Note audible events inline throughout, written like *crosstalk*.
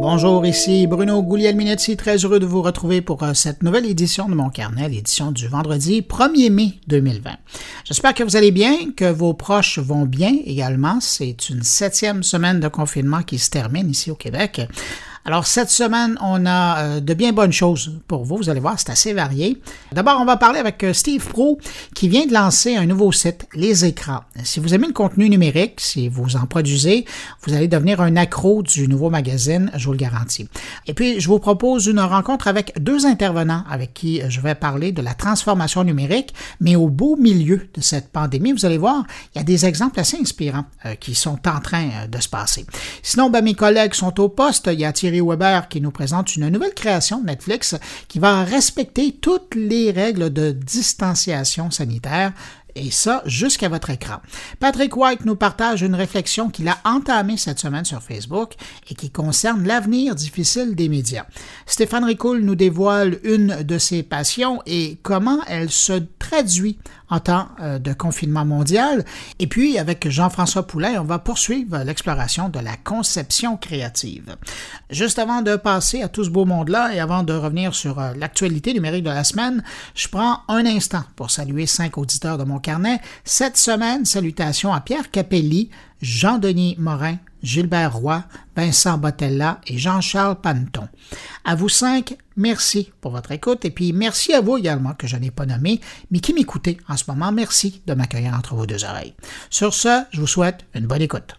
Bonjour, ici Bruno Guglielminetti, très heureux de vous retrouver pour euh, cette nouvelle édition de mon carnet, l'édition du vendredi 1er mai 2020. J'espère que vous allez bien, que vos proches vont bien également. C'est une septième semaine de confinement qui se termine ici au Québec. Alors, cette semaine, on a euh, de bien bonnes choses pour vous. Vous allez voir, c'est assez varié. D'abord, on va parler avec euh, Steve Pro qui vient de lancer un nouveau site, Les Écrans. Si vous aimez le contenu numérique, si vous en produisez, vous allez devenir un accro du nouveau magazine, je vous le garantis. Et puis, je vous propose une rencontre avec deux intervenants avec qui je vais parler de la transformation numérique, mais au beau milieu de cette pandémie. Vous allez voir, il y a des exemples assez inspirants euh, qui sont en train de se passer. Sinon, ben, mes collègues sont au poste. Il y Weber qui nous présente une nouvelle création de Netflix qui va respecter toutes les règles de distanciation sanitaire et ça jusqu'à votre écran. Patrick White nous partage une réflexion qu'il a entamée cette semaine sur Facebook et qui concerne l'avenir difficile des médias. Stéphane Ricoul nous dévoile une de ses passions et comment elle se traduit en temps euh, de confinement mondial. Et puis, avec Jean-François Poulet, on va poursuivre l'exploration de la conception créative. Juste avant de passer à tout ce beau monde-là et avant de revenir sur euh, l'actualité numérique de la semaine, je prends un instant pour saluer cinq auditeurs de mon carnet. Cette semaine, salutations à Pierre Capelli, Jean-Denis Morin, Gilbert Roy, Vincent Botella et Jean-Charles Panton. À vous cinq, merci pour votre écoute et puis merci à vous également que je n'ai pas nommé, mais qui m'écoutez en ce moment. Merci de m'accueillir entre vos deux oreilles. Sur ce, je vous souhaite une bonne écoute.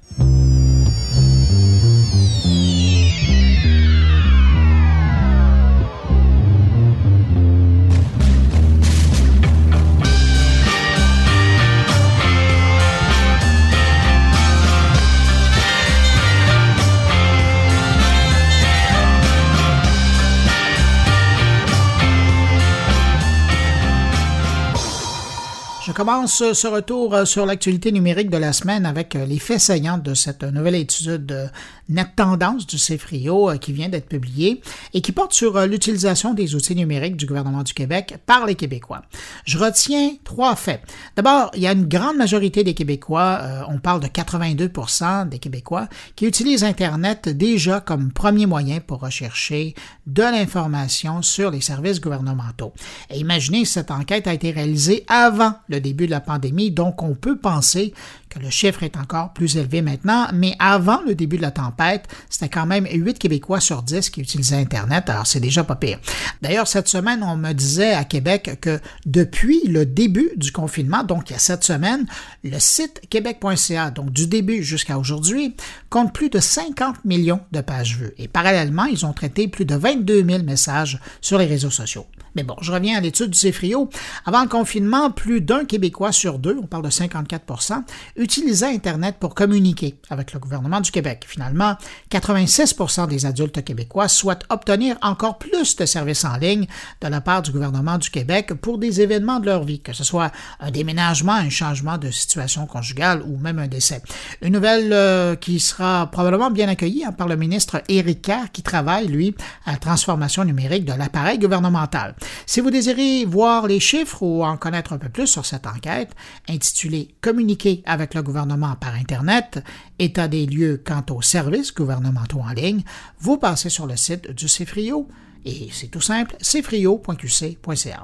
Je commence ce retour euh, sur l'actualité numérique de la semaine avec euh, les faits saillants de cette nouvelle étude Net Tendance du CFRIO euh, qui vient d'être publiée et qui porte sur l'utilisation des outils numériques du gouvernement du Québec par les Québécois. Je retiens trois faits. D'abord, il y a une grande majorité des Québécois, on parle de 82% des Québécois, qui utilisent Internet déjà comme premier moyen pour rechercher de l'information sur les services gouvernementaux. Et imaginez, cette enquête a été réalisée avant le début de la pandémie, donc on peut penser que le chiffre est encore plus élevé maintenant, mais avant le début de la tempête, c'était quand même 8 Québécois sur 10 qui utilisaient Internet, alors c'est déjà pas pire. D'ailleurs, cette semaine, on me disait à Québec que depuis le début du confinement, donc il y a cette semaine, le site québec.ca, donc du début jusqu'à aujourd'hui, compte plus de 50 millions de pages vues. Et parallèlement, ils ont traité plus de 22 000 messages sur les réseaux sociaux. Mais bon, je reviens à l'étude du CFRIO. Avant le confinement, plus d'un Québécois sur deux, on parle de 54% utilisait Internet pour communiquer avec le gouvernement du Québec. Finalement, 86% des adultes québécois souhaitent obtenir encore plus de services en ligne de la part du gouvernement du Québec pour des événements de leur vie, que ce soit un déménagement, un changement de situation conjugale ou même un décès. Une nouvelle euh, qui sera probablement bien accueillie hein, par le ministre Éric Kerr qui travaille, lui, à la transformation numérique de l'appareil gouvernemental. Si vous désirez voir les chiffres ou en connaître un peu plus sur cette enquête, intitulée Communiquer avec le gouvernement par Internet, état des lieux quant aux services gouvernementaux en ligne, vous passez sur le site du CFRIO et c'est tout simple, cfrio.qc.ca.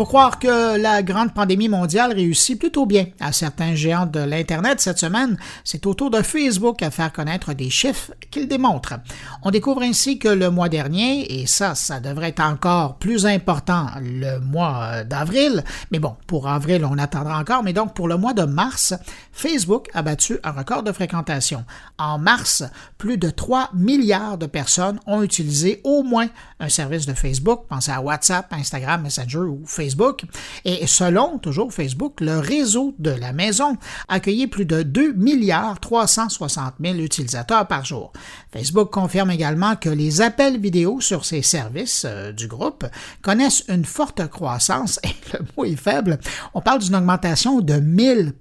faut croire que la grande pandémie mondiale réussit plutôt bien à certains géants de l'Internet cette semaine. C'est au tour de Facebook à faire connaître des chiffres qu'il démontre. On découvre ainsi que le mois dernier, et ça, ça devrait être encore plus important le mois d'avril, mais bon, pour avril, on attendra encore, mais donc pour le mois de mars, Facebook a battu un record de fréquentation. En mars, plus de 3 milliards de personnes ont utilisé au moins un service de Facebook. Pensez à WhatsApp, Instagram, Messenger ou Facebook Facebook. Et selon toujours Facebook, le réseau de la maison accueillait plus de 2 milliards 360 000 utilisateurs par jour. Facebook confirme également que les appels vidéo sur ces services euh, du groupe connaissent une forte croissance *laughs* et le mot est faible. On parle d'une augmentation de 1000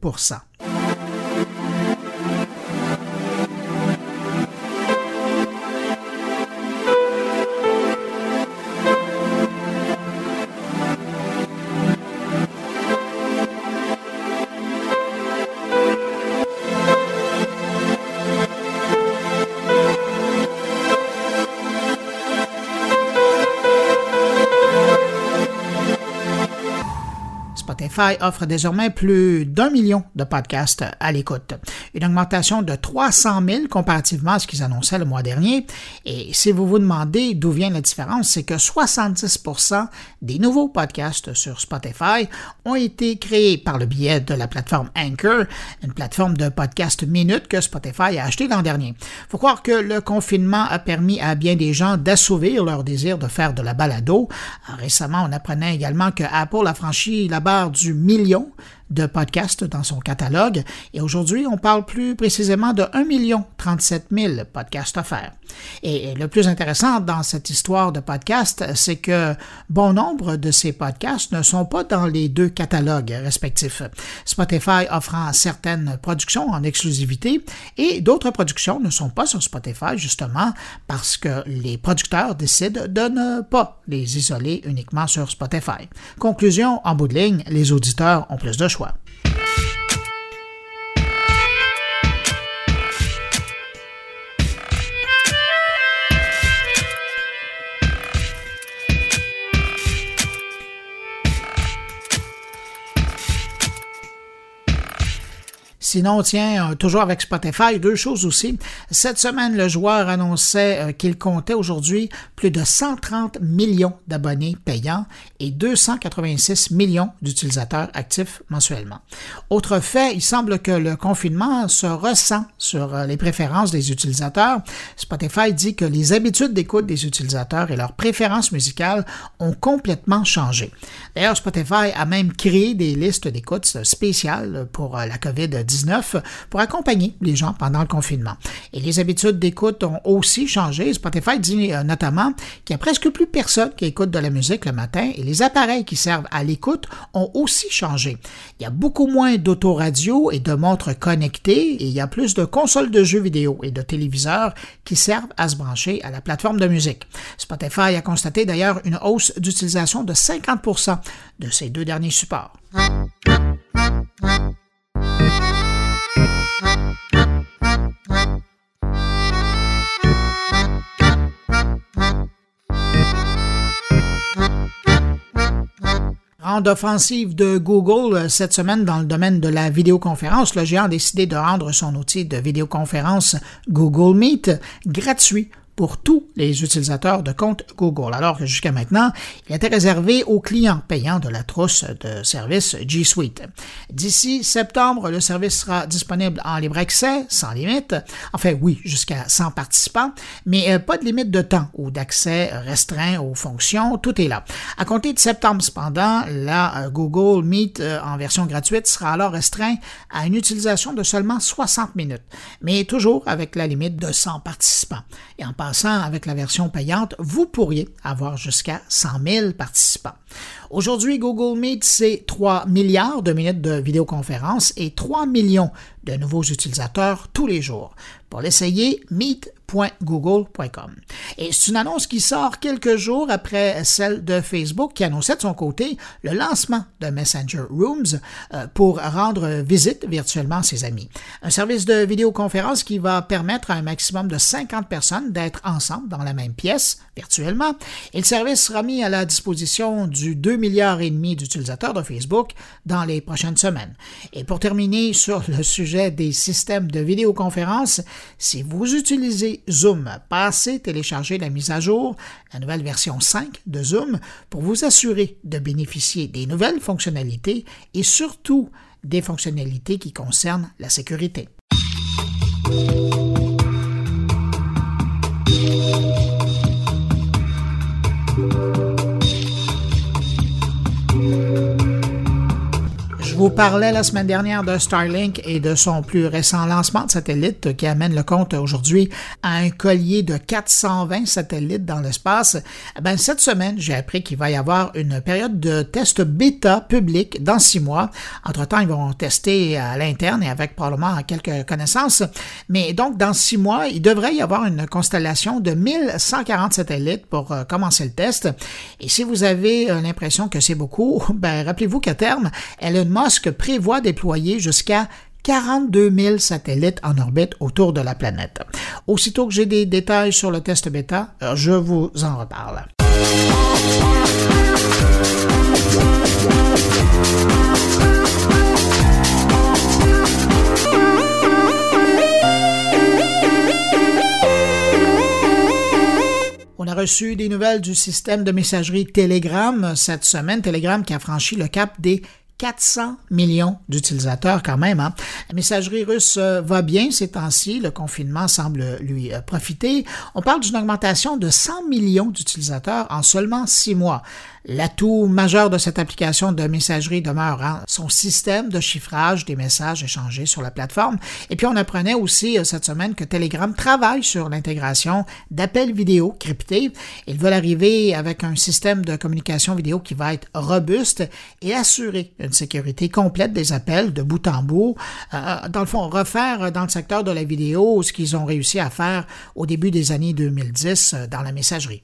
Spotify offre désormais plus d'un million de podcasts à l'écoute, une augmentation de 300 000 comparativement à ce qu'ils annonçaient le mois dernier. Et si vous vous demandez d'où vient la différence, c'est que 70% des nouveaux podcasts sur Spotify ont été créés par le biais de la plateforme Anchor, une plateforme de podcast minute que Spotify a acheté l'an dernier. Faut croire que le confinement a permis à bien des gens d'assouvir leur désir de faire de la balado. Récemment, on apprenait également que Apple a franchi la barre du million de podcasts dans son catalogue et aujourd'hui, on parle plus précisément de 1 million 37 000 podcasts offerts. Et le plus intéressant dans cette histoire de podcasts, c'est que bon nombre de ces podcasts ne sont pas dans les deux catalogues respectifs. Spotify offrant certaines productions en exclusivité et d'autres productions ne sont pas sur Spotify justement parce que les producteurs décident de ne pas les isoler uniquement sur Spotify. Conclusion, en bout de ligne, les auditeurs ont plus de choix. Sinon, tiens, euh, toujours avec Spotify, deux choses aussi. Cette semaine, le joueur annonçait euh, qu'il comptait aujourd'hui plus de 130 millions d'abonnés payants et 286 millions d'utilisateurs actifs mensuellement. Autre fait, il semble que le confinement se ressent sur euh, les préférences des utilisateurs. Spotify dit que les habitudes d'écoute des utilisateurs et leurs préférences musicales ont complètement changé. D'ailleurs, Spotify a même créé des listes d'écoute spéciales pour la COVID-19 pour accompagner les gens pendant le confinement. Et les habitudes d'écoute ont aussi changé. Spotify dit euh, notamment qu'il n'y a presque plus personne qui écoute de la musique le matin et les appareils qui servent à l'écoute ont aussi changé. Il y a beaucoup moins d'autoradio et de montres connectées et il y a plus de consoles de jeux vidéo et de téléviseurs qui servent à se brancher à la plateforme de musique. Spotify a constaté d'ailleurs une hausse d'utilisation de 50 de ces deux derniers supports. d'offensive de Google euh, cette semaine dans le domaine de la vidéoconférence, le géant a décidé de rendre son outil de vidéoconférence Google Meet gratuit pour tous les utilisateurs de compte Google, alors que jusqu'à maintenant, il était réservé aux clients payants de la trousse de service G Suite. D'ici septembre, le service sera disponible en libre accès, sans limite. Enfin, oui, jusqu'à 100 participants, mais euh, pas de limite de temps ou d'accès restreint aux fonctions. Tout est là. À compter de septembre, cependant, la euh, Google Meet euh, en version gratuite sera alors restreint à une utilisation de seulement 60 minutes, mais toujours avec la limite de 100 participants. Avec la version payante, vous pourriez avoir jusqu'à 100 000 participants. Aujourd'hui, Google Meet, c'est 3 milliards de minutes de vidéoconférence et 3 millions de nouveaux utilisateurs tous les jours. Pour l'essayer, meet.google.com. Et c'est une annonce qui sort quelques jours après celle de Facebook qui annonçait de son côté le lancement de Messenger Rooms euh, pour rendre visite virtuellement à ses amis. Un service de vidéoconférence qui va permettre à un maximum de 50 personnes d'être ensemble dans la même pièce virtuellement. Et le service sera mis à la disposition du 2 milliards et demi d'utilisateurs de Facebook dans les prochaines semaines. Et pour terminer sur le sujet des systèmes de vidéoconférence, si vous utilisez Zoom, passez télécharger la mise à jour, la nouvelle version 5 de Zoom, pour vous assurer de bénéficier des nouvelles fonctionnalités et surtout des fonctionnalités qui concernent la sécurité. Vous parlais la semaine dernière de Starlink et de son plus récent lancement de satellite qui amène le compte aujourd'hui à un collier de 420 satellites dans l'espace. Eh ben, cette semaine, j'ai appris qu'il va y avoir une période de test bêta public dans six mois. Entre-temps, ils vont tester à l'interne et avec probablement quelques connaissances. Mais donc, dans six mois, il devrait y avoir une constellation de 1140 satellites pour euh, commencer le test. Et si vous avez euh, l'impression que c'est beaucoup, *laughs* ben, rappelez-vous qu'à terme, Elon Musk Musk prévoit déployer jusqu'à 42 000 satellites en orbite autour de la planète. Aussitôt que j'ai des détails sur le test bêta, euh, je vous en reparle. On a reçu des nouvelles du système de messagerie Telegram cette semaine, Telegram qui a franchi le cap des 400 millions d'utilisateurs quand même. Hein. La messagerie russe euh, va bien ces temps-ci, le confinement semble lui euh, profiter. On parle d'une augmentation de 100 millions d'utilisateurs en seulement six mois. L'atout majeur de cette application de messagerie demeure hein, son système de chiffrage des messages échangés sur la plateforme. Et puis on apprenait aussi euh, cette semaine que Telegram travaille sur l'intégration d'appels vidéo cryptés. Ils veulent arriver avec un système de communication vidéo qui va être robuste et assurer une sécurité complète des appels de bout en bout. Euh, dans le fond, refaire dans le secteur de la vidéo ce qu'ils ont réussi à faire au début des années 2010 euh, dans la messagerie.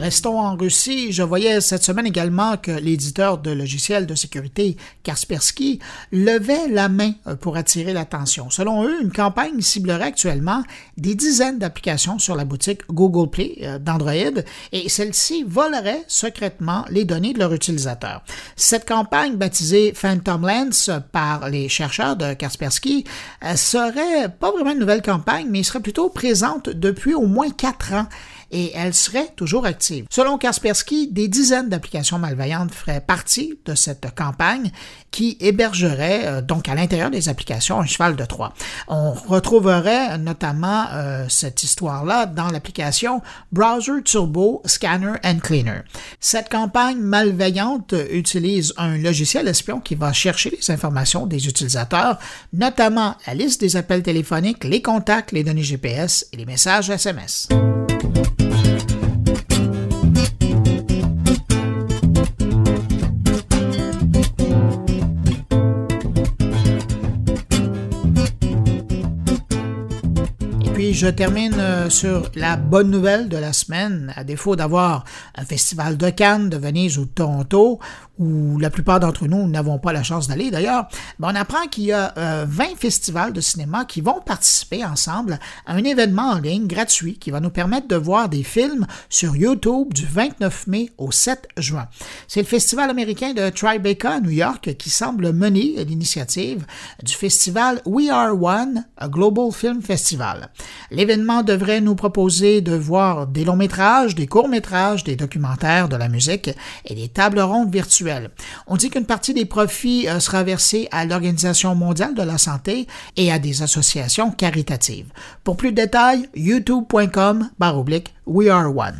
Restons en Russie. Je voyais cette semaine également que l'éditeur de logiciels de sécurité Kaspersky levait la main euh, pour attirer l'attention. Selon eux, une campagne ciblerait actuellement des dizaines d'applications sur la boutique Google Play euh, d'Android et celle-ci volerait secrètement les données de leurs utilisateurs. Cette campagne, baptisée Phantom Lens par les chercheurs de Kaspersky, euh, serait pas vraiment une nouvelle campagne, mais serait plutôt présente depuis au moins quatre ans et elle serait toujours active. Selon Kaspersky, des dizaines d'applications malveillantes feraient partie de cette campagne qui hébergerait euh, donc à l'intérieur des applications un cheval de Troie. On retrouverait notamment euh, cette histoire-là dans l'application Browser Turbo Scanner and Cleaner. Cette campagne malveillante utilise un logiciel espion qui va chercher les informations des utilisateurs, notamment la liste des appels téléphoniques, les contacts, les données GPS et les messages SMS. Je termine euh, sur la bonne nouvelle de la semaine. À défaut d'avoir un festival de Cannes, de Venise ou de Toronto, où la plupart d'entre nous n'avons pas la chance d'aller d'ailleurs, ben, on apprend qu'il y a 20 euh, festivals de cinéma qui vont participer ensemble à un événement en ligne gratuit qui va nous permettre de voir des films sur YouTube du 29 mai au 7 juin. C'est le festival américain de Tribeca à New York qui semble mener l'initiative du festival We Are One, a Global Film Festival. L'événement devrait nous proposer de voir des longs métrages, des courts métrages, des documentaires, de la musique et des tables rondes virtuelles. On dit qu'une partie des profits euh, sera versée à l'Organisation mondiale de la santé et à des associations caritatives. Pour plus de détails, youtube.com We Are One.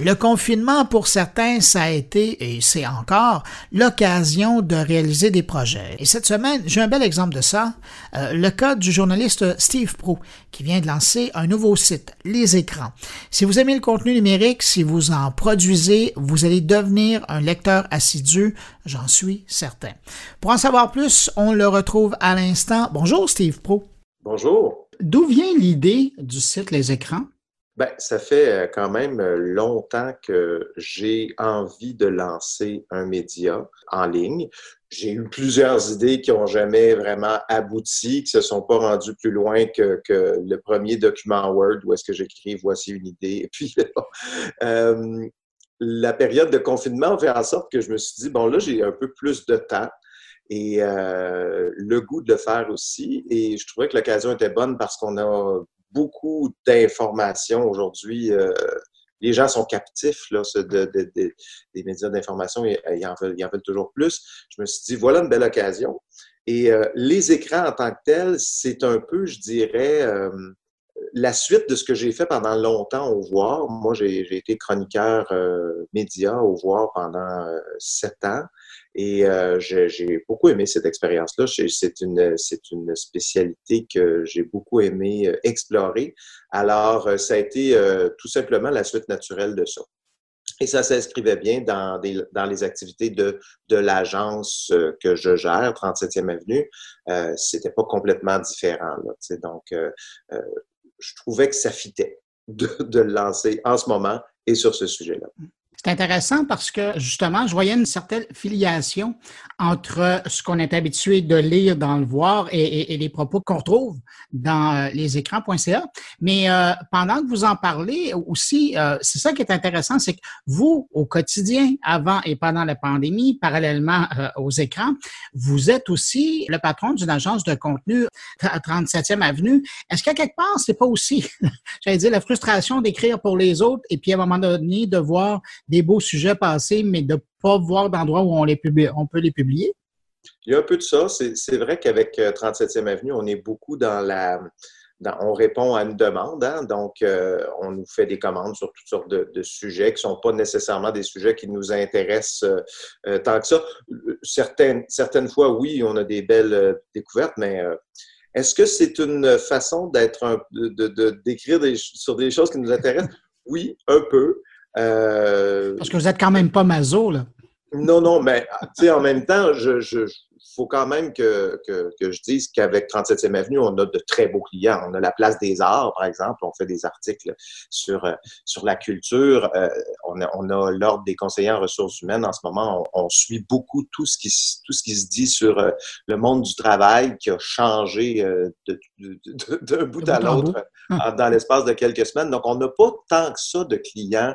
Le confinement, pour certains, ça a été, et c'est encore, l'occasion de réaliser des projets. Et cette semaine, j'ai un bel exemple de ça, euh, le cas du journaliste Steve Pro, qui vient de lancer un nouveau site, Les Écrans. Si vous aimez le contenu numérique, si vous en produisez, vous allez devenir un lecteur assidu, j'en suis certain. Pour en savoir plus, on le retrouve à l'instant. Bonjour Steve Pro. Bonjour. D'où vient l'idée du site Les Écrans? Ben, ça fait euh, quand même euh, longtemps que j'ai envie de lancer un média en ligne. J'ai eu plusieurs idées qui n'ont jamais vraiment abouti, qui ne se sont pas rendues plus loin que, le premier document Word où est-ce que j'écris voici une idée. Et puis, *laughs* euh, la période de confinement a fait en sorte que je me suis dit, bon, là, j'ai un peu plus de temps et le goût de le faire aussi. Et je trouvais que l'occasion était bonne parce qu'on a beaucoup d'informations aujourd'hui. Euh, les gens sont captifs là, des médias d'information, ils, ils, en veulent, en veulent toujours plus. Je me suis dit, voilà une belle occasion. Et euh, les écrans en tant que tels, c'est un peu, je dirais, euh, la suite de ce que j'ai fait pendant longtemps au Voir. Moi, j'ai été chroniqueur média au Voir pendant sept ans. Et euh, j'ai beaucoup aimé cette expérience-là. C'est une, spécialité que j'ai beaucoup aimé euh, explorer. Alors, euh, ça a été tout simplement la suite naturelle de ça. Et ça s'inscrivait bien dans, les activités de, l'agence que je gère, 37e Avenue. Euh, C'était pas complètement différent. Donc, je trouvais que ça fitait de, de le lancer en ce moment et sur ce sujet-là. C'est intéressant parce que justement, je voyais une certaine filiation entre ce qu'on est habitué de lire dans le voir et, les propos qu'on retrouve dans euh, les écrans.ca. Mais euh, pendant que vous en parlez aussi, euh, c'est ça qui est intéressant, c'est que vous, au quotidien, avant et pendant la pandémie, parallèlement aux écrans, vous êtes aussi le patron d'une agence de contenu à 37e Avenue. Est-ce qu'à quelque part, c'est pas aussi, *laughs* j'allais dire, la frustration d'écrire pour les autres et puis à un moment donné de voir des beaux sujets passer, mais de pas voir d'endroits où on, les on peut les publier? Il y a un peu de ça. C'est vrai qu'avec 37e euh, Avenue, on est beaucoup dans la... on répond à une demande, hein. donc euh, on nous fait des commandes sur toutes sortes de, sujets qui ne sont pas nécessairement des sujets qui nous intéressent euh, tant que ça. Certaines, certaines fois, oui, on a des belles découvertes, mais est-ce que c'est une façon d'être de, d'écrire sur des choses qui nous intéressent? Oui, un peu. Euh, Parce que vous n'êtes quand même pas maso, là. Non, non, mais en même temps, je, faut quand même que, que, je dise qu'avec 37e Avenue, on a de très beaux clients. On a la place des arts, par exemple. On fait des articles sur, euh, sur la culture. Euh, on a, on a l'Ordre des conseillers en ressources humaines. En ce moment, on, suit beaucoup tout ce, qui, tout ce qui se dit sur euh, le monde du travail qui a changé d'un bout à l'autre dans l'espace de quelques semaines. Donc, on n'a pas tant que ça de clients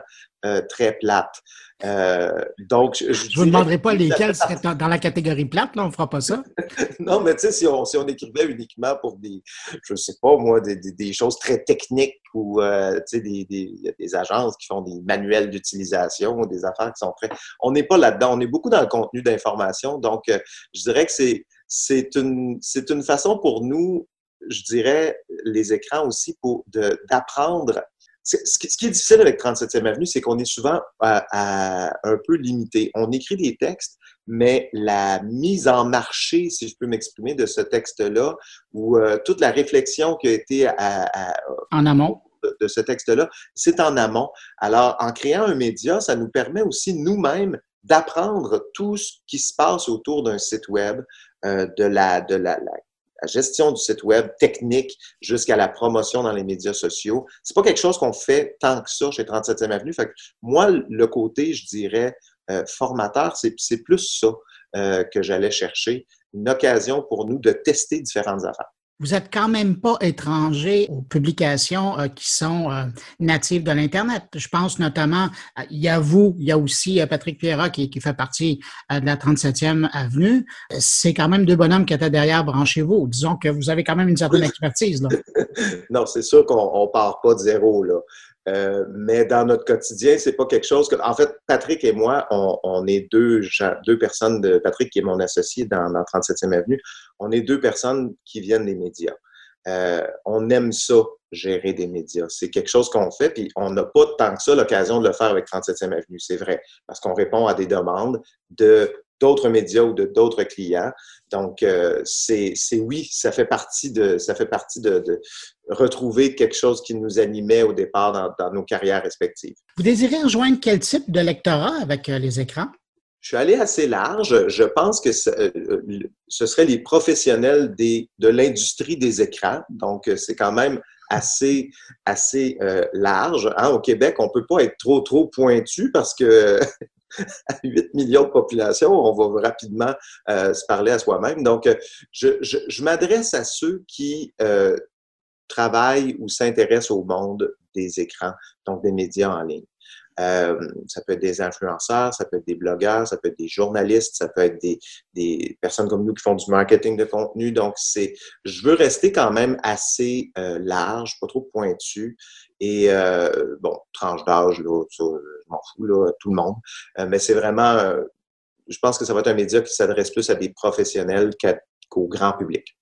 très plates. Euh, donc, je ne vous demanderai pas lesquels seraient dans la catégorie plate, là, on ne fera pas ça. *laughs* non, mais tu sais, si on, si on écrivait uniquement pour des, je ne sais pas moi, des, des, choses très techniques ou, euh, tu sais, des, des, des, agences qui font des manuels d'utilisation ou des affaires qui sont très... On n'est pas là-dedans, on est beaucoup dans le contenu d'information. Donc, euh, je dirais que c'est, c'est, une, c'est une façon pour nous, je dirais, les écrans aussi, pour d'apprendre ce qui est difficile avec 37e Avenue, c'est qu'on est souvent à, un peu limité. On écrit des textes, mais la mise en marché, si je peux m'exprimer, de ce texte-là, ou euh, toute la réflexion qui a été en amont de, ce texte-là, c'est en amont. Alors, en créant un média, ça nous permet aussi nous-mêmes d'apprendre tout ce qui se passe autour d'un site web, euh, de, la, de la, la la gestion du site web technique jusqu'à la promotion dans les médias sociaux. C'est pas quelque chose qu'on fait tant que ça chez 37e Avenue. Moi, le côté, je dirais, euh, formateur, c'est plus ça euh, que j'allais chercher. Une occasion pour nous de tester différentes affaires. Vous êtes quand même pas étranger aux publications euh, qui sont euh, natives de l'Internet. Je pense notamment, il y a vous, il y a aussi euh, Patrick Pierrat qui, qui, fait partie de la 37e Avenue. C'est quand même deux bonhommes qui étaient derrière branchez-vous. Disons que vous avez quand même une certaine expertise. Là. *laughs* non, c'est sûr qu'on ne part pas de zéro. Là. Euh, mais dans notre quotidien, c'est pas quelque chose que. En fait, Patrick et moi, on, est deux, deux personnes de Patrick qui est mon associé dans, dans 37e Avenue. On est deux personnes qui viennent des médias. Euh, on aime ça, gérer des médias. C'est quelque chose qu'on fait, puis on n'a pas tant que ça l'occasion de le faire avec 37e Avenue, c'est vrai, parce qu'on répond à des demandes de d'autres médias ou de d'autres clients. Donc, euh, c'est oui, ça fait partie de ça fait partie de, de, retrouver quelque chose qui nous animait au départ dans, dans, nos carrières respectives. Vous désirez rejoindre quel type de lectorat avec euh, les écrans? Je suis allé assez large. Je pense que ce, euh, ce serait les professionnels des, de l'industrie des écrans. Donc, c'est quand même assez, assez euh, large. Hein. Au Québec, on ne peut pas être trop, trop pointu parce que *laughs* à 8 millions de population, on va rapidement euh, se parler à soi-même. Donc, euh, je, m'adresse à ceux qui euh, travaillent ou s'intéressent au monde des écrans, donc des médias en ligne. Ça peut être des influenceurs, ça peut être des blogueurs, ça peut être des journalistes, ça peut être des, personnes comme nous qui font du marketing de contenu. Donc, c'est, je veux rester quand même assez large, pas trop pointu. Et euh, bon, tranche d'âge, là, ça, je m'en fous, là, tout le monde. mais c'est vraiment, je pense que ça va être un média qui s'adresse plus à des professionnels qu'au grand public.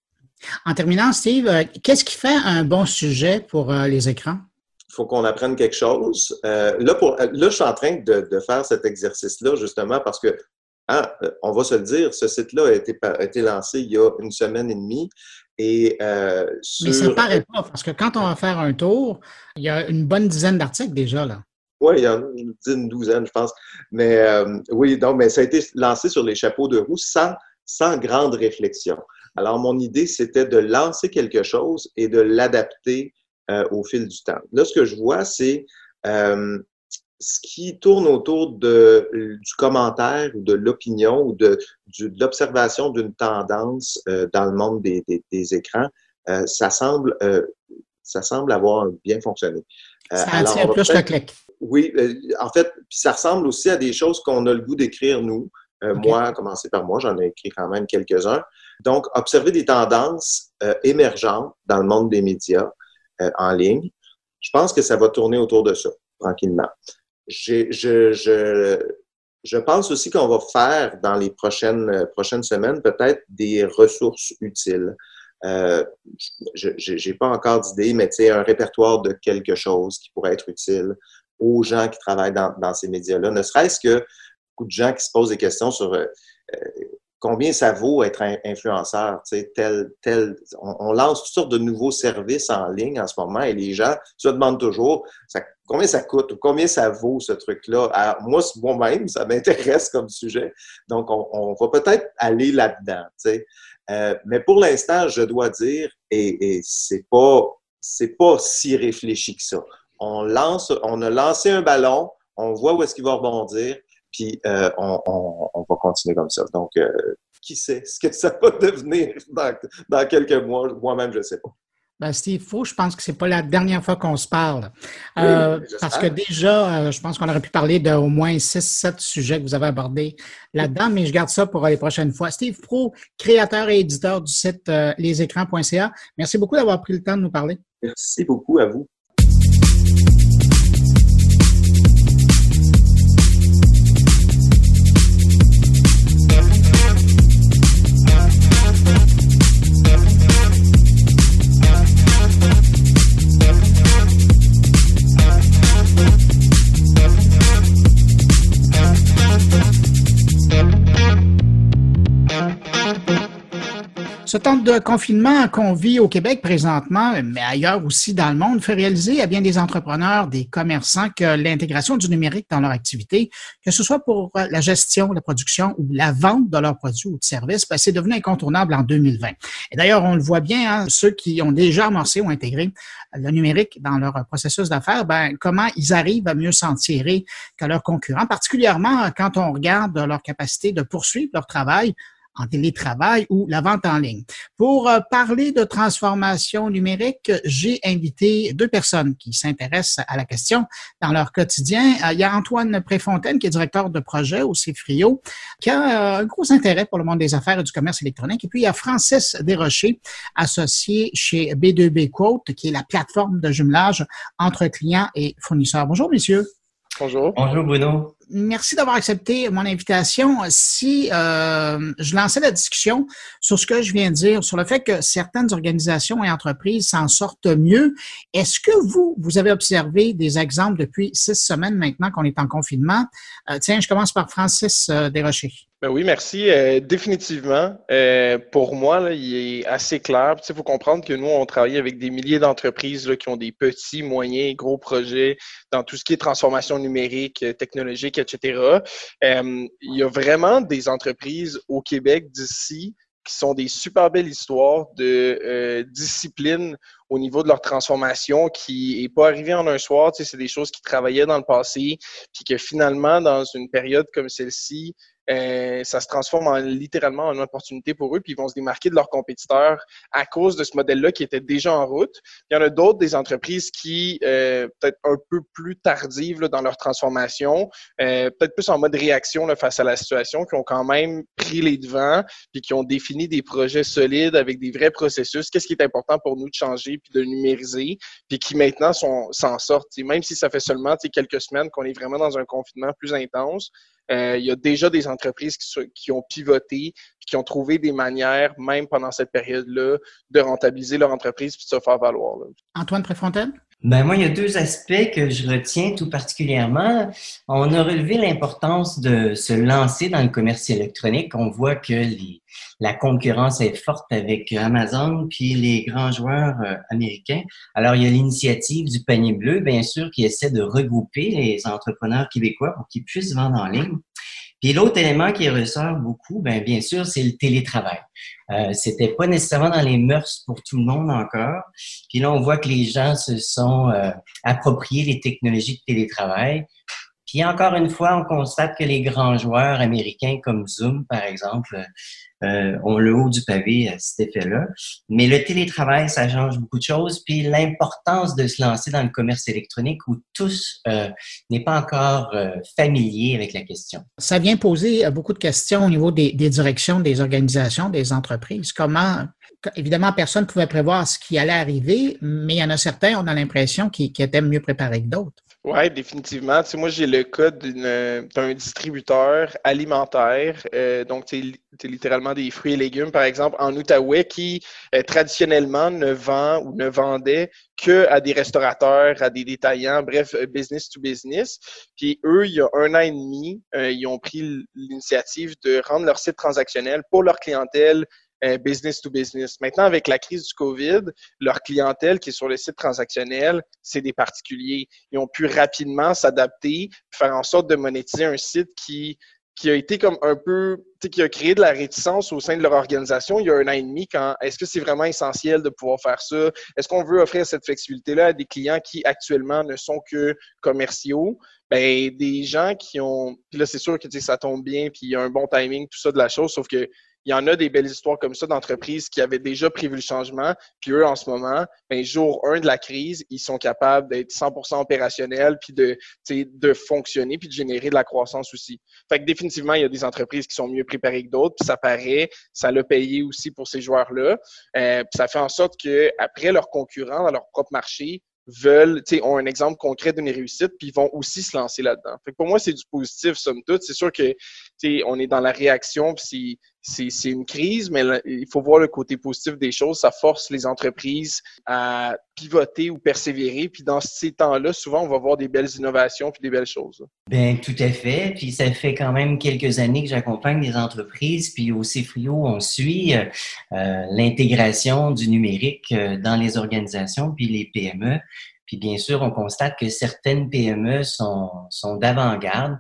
En terminant, Steve, qu'est-ce qui fait un bon sujet pour les écrans? il faut qu'on apprenne quelque chose. Euh, là, pour, là, je suis en train de, de faire cet exercice-là justement parce que, hein, euh, on va se le dire, ce site-là a été lancé il y a une semaine et demie. Et, euh, Mais ça ne paraît pas, parce que quand on va faire un tour, il y a une bonne dizaine d'articles déjà. là. Oui, il y en a une, douzaine, je pense. Mais euh, oui, donc, mais ça a été lancé sur les chapeaux de roue sans, sans grande réflexion. Alors, mon idée, c'était de lancer quelque chose et de l'adapter euh, au fil du temps. Là, ce que je vois, c'est euh, ce qui tourne autour de, du commentaire ou de l'opinion ou de, de l'observation d'une tendance euh, dans le monde des, des, des écrans, euh, ça semble euh, ça semble avoir bien fonctionné. ça attire plus le clic. Oui, en fait, ça ressemble aussi à des choses qu'on a le goût d'écrire nous. Moi, à commencer par moi, j'en ai écrit quand même quelques-uns. Donc, observer des tendances émergentes dans le monde des médias en ligne. Je pense que ça va tourner autour de ça, tranquillement je, je, je pense aussi qu'on va faire dans les prochaines, prochaines semaines peut-être des ressources utiles. Euh, je n'ai pas encore d'idée, mais un répertoire de quelque chose qui pourrait être utile aux gens qui travaillent dans, dans ces médias-là. Ne serait-ce que beaucoup de gens qui se posent des questions sur euh, combien ça vaut être influenceur, tel, tel, on, lance toutes sortes de nouveaux services en ligne en ce moment et les gens se demandent toujours ça, combien ça coûte ou combien ça vaut ce truc-là? Moi, moi-même, ça *laughs* m'intéresse comme sujet. Donc, on, va peut-être aller là-dedans. Euh, mais pour l'instant, je dois dire, et, et c'est pas c'est pas si réfléchi que ça. On lance, on a lancé un ballon, on voit où est-ce qu'il va rebondir, euh, on, va continuer comme ça. Donc, euh, qui sait ce que ça va *laughs* devenir dans, quelques mois? Moi-même, je ne sais pas. Ben Steve Faux, je pense que c'est pas la dernière fois qu'on se parle. Euh, parce que déjà, je pense qu'on aurait pu parler d'au moins 6-7 sujets que vous avez abordés là-dedans, mais je garde ça pour les prochaines fois. Steve Pro, créateur et éditeur du site lesécrans.ca, merci beaucoup d'avoir pris le temps de nous parler. Merci beaucoup à vous. Ce temps de confinement qu'on vit au Québec présentement, mais ailleurs aussi dans le monde, fait réaliser à bien des entrepreneurs, des commerçants que l'intégration du numérique dans leur activité, que ce soit pour la gestion, la production ou la vente de leurs produits ou de services, ben, c'est devenu incontournable en 2020. Et d'ailleurs, on le voit bien, hein, ceux qui ont déjà amorcé ou intégré le numérique dans leur processus d'affaires, ben, comment ils arrivent à mieux s'en tirer que leurs concurrents, particulièrement quand on regarde leur capacité de poursuivre leur travail en télétravail ou la vente en ligne. Pour euh, parler de transformation numérique, j'ai invité deux personnes qui s'intéressent à la question dans leur quotidien. Euh, il y a Antoine Préfontaine, qui est directeur de projet au CFRIO, qui a euh, un gros intérêt pour le monde des affaires et du commerce électronique. Et puis, il y a Francis Desrochers, associé chez B2B Quote, qui est la plateforme de jumelage entre clients et fournisseurs. Bonjour, messieurs. Bonjour. Bonjour, Bruno merci d'avoir accepté mon invitation. Si euh, je lançais la discussion sur ce que je viens de dire, sur le fait que certaines organisations et entreprises s'en sortent mieux, est-ce que vous, vous avez observé des exemples depuis six semaines maintenant qu'on est en confinement? Euh, tiens, je commence par Francis euh, Desrochers. Ben oui, merci. Euh, définitivement, euh, pour moi, là, il est assez clair. Il faut comprendre que nous, on travaille avec des milliers d'entreprises qui ont des petits, moyens, gros projets dans tout ce qui est transformation numérique, technologique, etc. Euh, il y a vraiment des entreprises au Québec d'ici qui sont des super belles histoires de euh, discipline au niveau de leur transformation qui n'est pas arrivé en un soir. C'est des choses qui travaillaient dans le passé, puis que finalement, dans une période comme celle-ci, euh, ça se transforme en, littéralement en une opportunité pour eux, puis ils vont se démarquer de leurs compétiteurs à cause de ce modèle-là qui était déjà en route. Il y en a d'autres des entreprises qui, euh, peut-être un peu plus tardives dans leur transformation, euh, peut-être plus en mode réaction face à la situation, qui ont quand même pris les devants, puis qui ont défini des projets solides avec des vrais processus. Qu'est-ce qui est important pour nous de changer, puis de numériser, puis qui maintenant s'en sortent? Même si ça fait seulement quelques semaines qu'on est vraiment dans un confinement plus intense, euh, il y a déjà des entreprises qui, ont pivoté, qui ont trouvé des manières, même pendant cette période-là, de rentabiliser leur entreprise puis de se faire valoir. Antoine Préfontaine? Ben moi, il y a deux aspects que je retiens tout particulièrement. On a relevé l'importance de se lancer dans le commerce électronique. On voit que la concurrence est forte avec Amazon puis les grands joueurs euh, américains. Alors, il y a l'initiative du panier bleu, bien sûr, qui essaie de regrouper les entrepreneurs québécois pour qu'ils puissent vendre en ligne. Puis l'autre élément qui ressort beaucoup, ben bien sûr, c'est le télétravail. Euh, C'était pas nécessairement dans les mœurs pour tout le monde encore. Puis là, on voit que les gens se sont euh, appropriés les technologies de télétravail. Puis encore une fois, on constate que les grands joueurs américains comme Zoom, par exemple, euh, ont le haut du pavé à cet effet-là. Mais le télétravail, ça change beaucoup de choses. Puis l'importance de se lancer dans le commerce électronique où tous euh, n'est pas encore euh, familier avec la question. Ça vient poser beaucoup de questions au niveau des, directions, des organisations, des entreprises. Comment évidemment, personne ne pouvait prévoir ce qui allait arriver, mais il y en a certains, on a l'impression, qui, étaient mieux préparés que d'autres. Oui, définitivement. Tu sais, moi, j'ai le cas d'un distributeur alimentaire, euh, donc c'est littéralement des fruits et légumes, par exemple, en Outaouais, qui euh, traditionnellement ne vend ou ne vendait que à des restaurateurs, à des détaillants, bref, euh, business to business. Puis eux, il y a un an et demi, ils ont pris l'initiative de rendre leur site transactionnel pour leur clientèle euh, business to business. Maintenant, avec la crise du COVID, leur clientèle qui est sur le site transactionnel, c'est des particuliers. Ils ont pu rapidement s'adapter, faire en sorte de monétiser un site qui qui a été comme un peu, qui a créé de la réticence au sein de leur organisation il y a un an et demi quand est-ce que c'est vraiment essentiel de pouvoir faire ça? Est-ce qu'on veut offrir cette flexibilité-là à des clients qui actuellement ne sont que commerciaux? Ben, des gens qui ont, puis là, c'est sûr que ça tombe bien, puis il y a un bon timing, tout ça de la chose, sauf que il y en a des belles histoires comme ça d'entreprises qui avaient déjà prévu le changement, puis eux, en ce moment, ben, jour 1 de la crise, ils sont capables d'être 100% opérationnels, puis de, de fonctionner, puis de générer de la croissance aussi. Fait que définitivement, il y a des entreprises qui sont mieux préparées que d'autres, puis ça paraît, ça l'a payé aussi pour ces joueurs-là. Euh, puis ça fait en sorte que après leurs concurrents dans leur propre marché, veulent, tu sais, ont un exemple concret d'une réussite, puis ils vont aussi se lancer là-dedans. Fait que pour moi, c'est du positif, somme toute. C'est sûr que, on est dans la réaction, c'est une crise, mais il faut voir le côté positif des choses. Ça force les entreprises à pivoter ou persévérer. Puis dans ces temps-là, souvent, on va voir des belles innovations puis des belles choses. Bien, tout à fait. Puis ça fait quand même quelques années que j'accompagne des entreprises. Puis au CFRIO, on suit euh, l'intégration du numérique euh, dans les organisations puis les PME. Puis bien sûr, on constate que certaines PME sont d'avant-garde.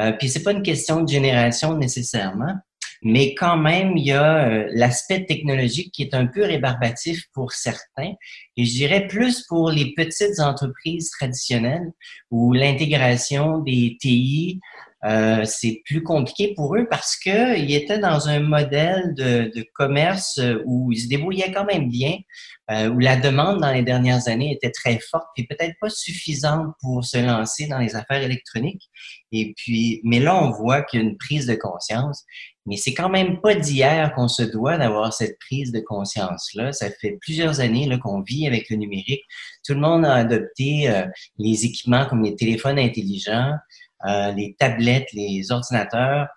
Euh, puis c'est pas une question de génération nécessairement, mais quand même, il y a euh, l'aspect technologique qui est un peu rébarbatif pour certains, et je dirais plus pour les petites entreprises traditionnelles où l'intégration des TI, euh, c'est plus compliqué pour eux parce qu'ils étaient dans un modèle de, de, commerce où ils se débrouillaient quand même bien, euh, où la demande dans les dernières années était très forte et peut-être pas suffisante pour se lancer dans les affaires électroniques. Et puis, mais là, on voit qu'il y a une prise de conscience. Mais c'est quand même pas d'hier qu'on se doit d'avoir cette prise de conscience-là. Ça fait plusieurs années qu'on vit avec le numérique. Tout le monde a adopté euh, les équipements comme les téléphones intelligents, euh, les tablettes, les ordinateurs,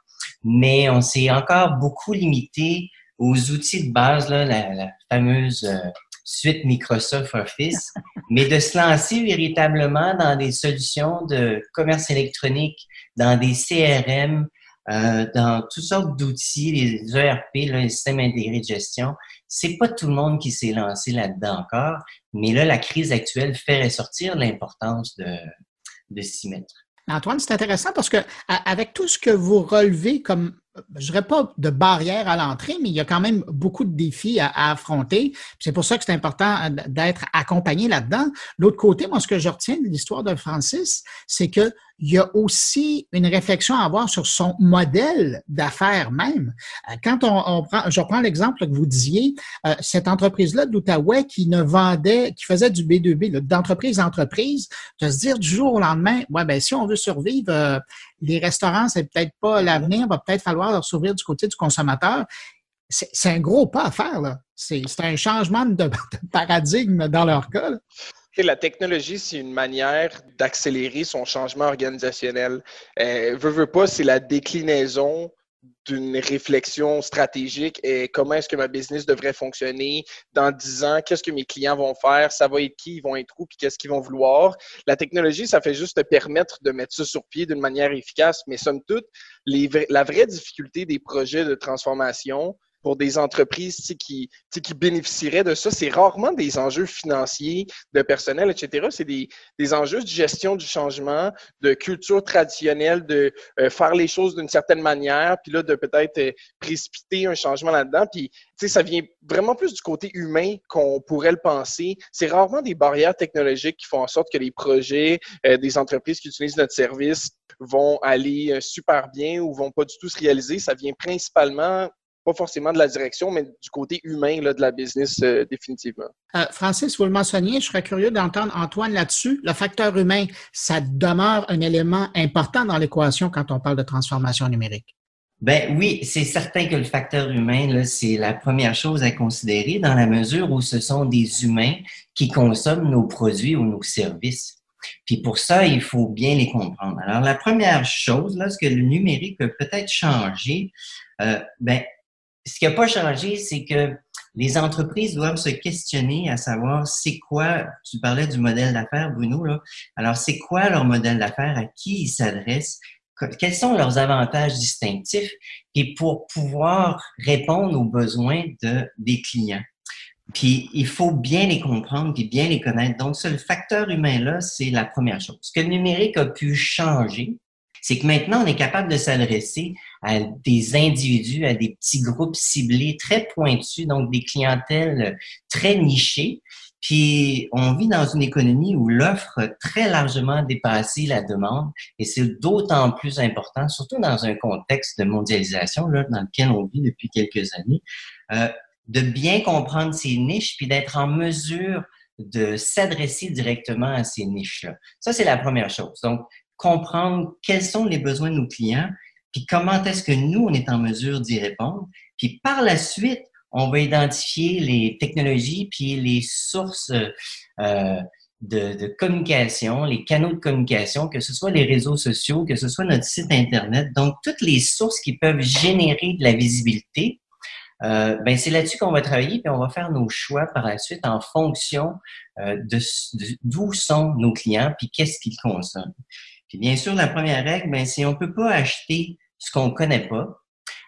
mais on s'est encore beaucoup limité aux outils de base, là, la, fameuse euh, suite Microsoft Office, *laughs* mais de se lancer véritablement dans des solutions de commerce électronique, dans des CRM, euh, dans toutes sortes d'outils, les ERP, les systèmes intégrés de gestion. C'est pas tout le monde qui s'est lancé là-dedans encore, mais là, la crise actuelle fait ressortir l'importance de, de s'y mettre. Antoine, c'est intéressant parce que avec tout ce que vous relevez comme je dirais pas de barrière à l'entrée, mais il y a quand même beaucoup de défis à, affronter. C'est pour ça que c'est important euh, d'être accompagné là-dedans. L'autre côté, moi, ce que je retiens de l'histoire de Francis, c'est que il y a aussi une réflexion à avoir sur son modèle d'affaires même. Euh, quand on, prend, je reprends l'exemple que vous disiez, euh, cette entreprise-là d'Outaouais qui ne vendait, qui faisait du B2B, d'entreprise à entreprise, de se dire du jour au lendemain, ouais, ben si on veut survivre, les restaurants, c'est peut-être pas l'avenir, va peut-être falloir leur s'ouvrir du côté du consommateur. C'est un gros pas à faire, là. C'est un changement *laughs* de, paradigme dans leur cas. La technologie, c'est une manière d'accélérer son changement organisationnel. Euh, veut, veut pas, c'est la déclinaison d'une réflexion stratégique et comment est-ce que ma business devrait fonctionner dans 10 ans, qu'est-ce que mes clients vont faire, ça va être qui, ils vont être où, puis qu'est-ce qu'ils vont vouloir. La technologie, ça fait juste te permettre de mettre ça sur pied d'une manière efficace, mais somme toute, la vraie difficulté des projets de transformation, pour des entreprises qui, qui bénéficieraient de ça, c'est rarement des enjeux financiers, de personnel, etc. C'est des, des, enjeux de gestion du changement, de culture traditionnelle, de euh, faire les choses d'une certaine manière, puis là, de peut-être euh, précipiter un changement là-dedans. Puis, ça vient vraiment plus du côté humain qu'on pourrait le penser. C'est rarement des barrières technologiques qui font en sorte que les projets euh, des entreprises qui utilisent notre service vont aller super bien ou vont pas du tout se réaliser. Ça vient principalement pas forcément de la direction, mais du côté humain là, de la business euh, définitivement. Euh, Francis, vous le mentionniez, je serais curieux d'entendre Antoine là-dessus. Le facteur humain, ça demeure un élément important dans l'équation quand on parle de transformation numérique. Ben oui, c'est certain que le facteur humain, c'est la première chose à considérer dans la mesure où ce sont des humains qui consomment nos produits ou nos services. Puis pour ça, il faut bien les comprendre. Alors la première chose, là, ce que le numérique peut peut-être changer, euh, ben ce qui n'a pas changé, c'est que les entreprises doivent se questionner à savoir c'est quoi, tu parlais du modèle d'affaires, Bruno, là. Alors, c'est quoi leur modèle d'affaires, à qui ils s'adressent, quels sont leurs avantages distinctifs et pour pouvoir répondre aux besoins de, des clients. Puis il faut bien les comprendre et bien les connaître. Donc, ce facteur humain-là, c'est la première chose. Ce que le numérique a pu changer, c'est que maintenant, on est capable de s'adresser à des individus, à des petits groupes ciblés très pointus, donc des clientèles très nichées. Puis on vit dans une économie où l'offre très largement dépassé la demande et c'est d'autant plus important, surtout dans un contexte de mondialisation là, dans lequel on vit depuis quelques années, euh, de bien comprendre ces niches puis d'être en mesure de s'adresser directement à ces niches-là. Ça, c'est la première chose. Donc, comprendre quels sont les besoins de nos clients, puis comment est-ce que nous, on est en mesure d'y répondre? Puis par la suite, on va identifier les technologies puis les sources euh, de, de, communication, les canaux de communication, que ce soit les réseaux sociaux, que ce soit notre site Internet. Donc, toutes les sources qui peuvent générer de la visibilité, euh, ben c'est là-dessus qu'on va travailler, puis on va faire nos choix par la suite en fonction euh, de d'où sont nos clients, puis qu'est-ce qu'ils consomment bien sûr, la première règle, ben, c'est on peut pas acheter ce qu'on connaît pas.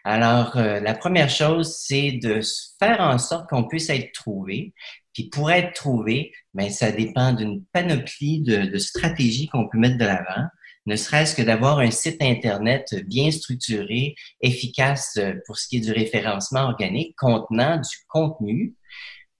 Alors, euh, la première chose, c'est de faire en sorte qu'on puisse être trouvé. Puis pour être trouvé, ben, ça dépend d'une panoplie de, de stratégies qu'on peut mettre de l'avant ne serait-ce que d'avoir un site Internet bien structuré, efficace euh, pour ce qui est du référencement organique, contenant du contenu.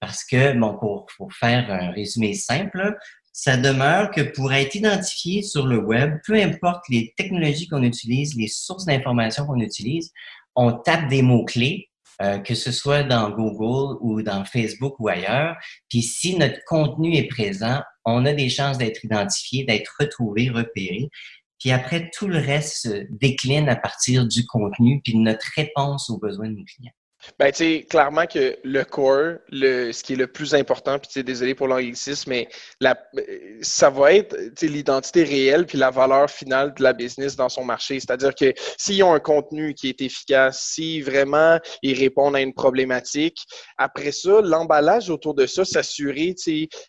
Parce que, bon, pour, pour faire un résumé simple, ça demeure que pour être identifié sur le web, peu importe les technologies qu'on utilise, les sources d'informations qu'on utilise, on tape des mots-clés, euh, que ce soit dans Google ou dans Facebook ou ailleurs. Puis si notre contenu est présent, on a des chances d'être identifié, d'être retrouvé, repéré. Puis après, tout le reste se décline à partir du contenu puis de notre réponse aux besoins de nos clients. Ben, tu clairement que le core, le, ce qui est le plus important, puis tu désolé pour l'anglicisme, mais la, ça va être l'identité réelle puis la valeur finale de la business dans son marché. C'est-à-dire que s'ils ont un contenu qui est efficace, si vraiment ils répondent à une problématique, après ça, l'emballage autour de ça, s'assurer,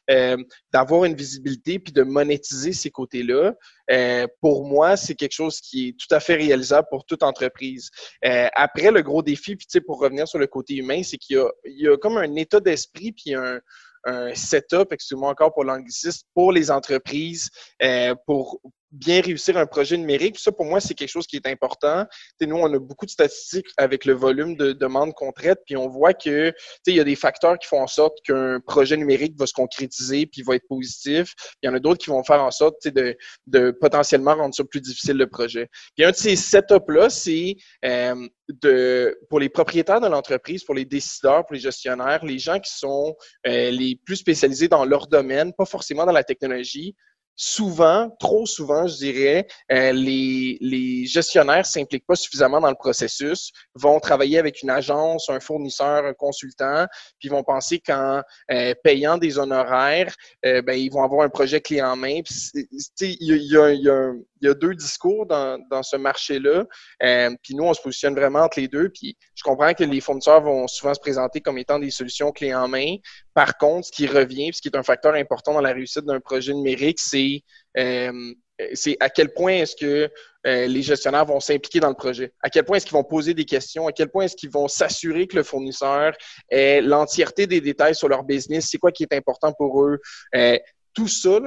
euh, d'avoir une visibilité puis de monétiser ces côtés-là. Euh, pour moi, c'est quelque chose qui est tout à fait réalisable pour toute entreprise. Euh, après, le gros défi, puis pour revenir sur le côté humain, c'est qu'il y, y a, comme un état d'esprit puis un, un setup, excusez-moi encore pour l'anglicisme, pour les entreprises, euh, pour bien réussir un projet numérique. Ça, pour moi, c'est quelque chose qui est important. nous, on a beaucoup de statistiques avec le volume de demandes qu'on traite, puis on voit que il y a des facteurs qui font en sorte qu'un projet numérique va se concrétiser puis va être positif. Il y en a d'autres qui vont faire en sorte de, de potentiellement rendre ça plus difficile le projet. Puis un de ces setups-là, c'est euh, de, pour les propriétaires de l'entreprise, pour les décideurs, pour les gestionnaires, les gens qui sont euh, les plus spécialisés dans leur domaine, pas forcément dans la technologie, souvent, trop souvent, je dirais, euh, les, les gestionnaires s'impliquent pas suffisamment dans le processus, vont travailler avec une agence, un fournisseur, un consultant, puis vont penser qu'en euh, payant des honoraires, euh, ben, ils vont avoir un projet clé en main. Il y a, y, y a deux discours dans, dans ce marché-là. Euh, puis nous, on se positionne vraiment entre les deux. Puis je comprends que les fournisseurs vont souvent se présenter comme étant des solutions clés en main. Par contre, ce qui revient, ce qui est un facteur important dans la réussite d'un projet numérique, c'est euh, c'est à quel point est-ce que les gestionnaires vont s'impliquer dans le projet? À quel point est-ce qu'ils vont poser des questions? À quel point est-ce qu'ils vont s'assurer que le fournisseur ait l'entièreté des détails sur leur business? C'est quoi qui est important pour eux? Tout ça,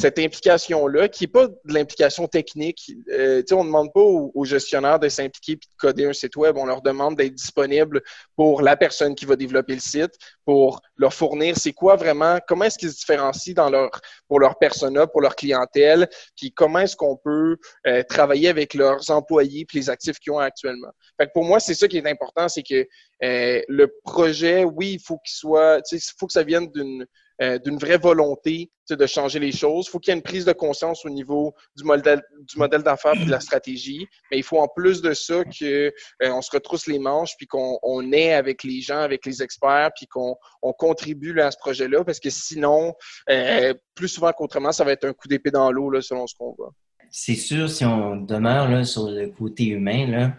cette implication-là, qui n'est pas de l'implication technique. Euh, on ne demande pas aux, gestionnaires de s'impliquer et de coder un site web. On leur demande d'être disponible pour la personne qui va développer le site, pour leur fournir c'est quoi vraiment, comment est-ce qu'ils se différencient dans leur, pour leur persona, pour leur clientèle, puis comment est-ce qu'on peut euh, travailler avec leurs employés et les actifs qu'ils ont actuellement. Fait pour moi, c'est ça qui est important, c'est que euh, le projet, oui, il faut qu'il soit, il faut que ça vienne d'une euh, d'une vraie volonté de changer les choses. Il faut qu'il y ait une prise de conscience au niveau du modèle, du modèle d'affaires et de la stratégie. Mais il faut en plus de ça qu'on euh, se retrousse les manches puis qu'on on est avec les gens, avec les experts, puis qu'on on contribue à ce projet-là. Parce que sinon, euh, plus souvent qu'autrement, ça va être un coup d'épée dans l'eau selon ce qu'on voit. C'est sûr, si on demeure là, sur le côté humain,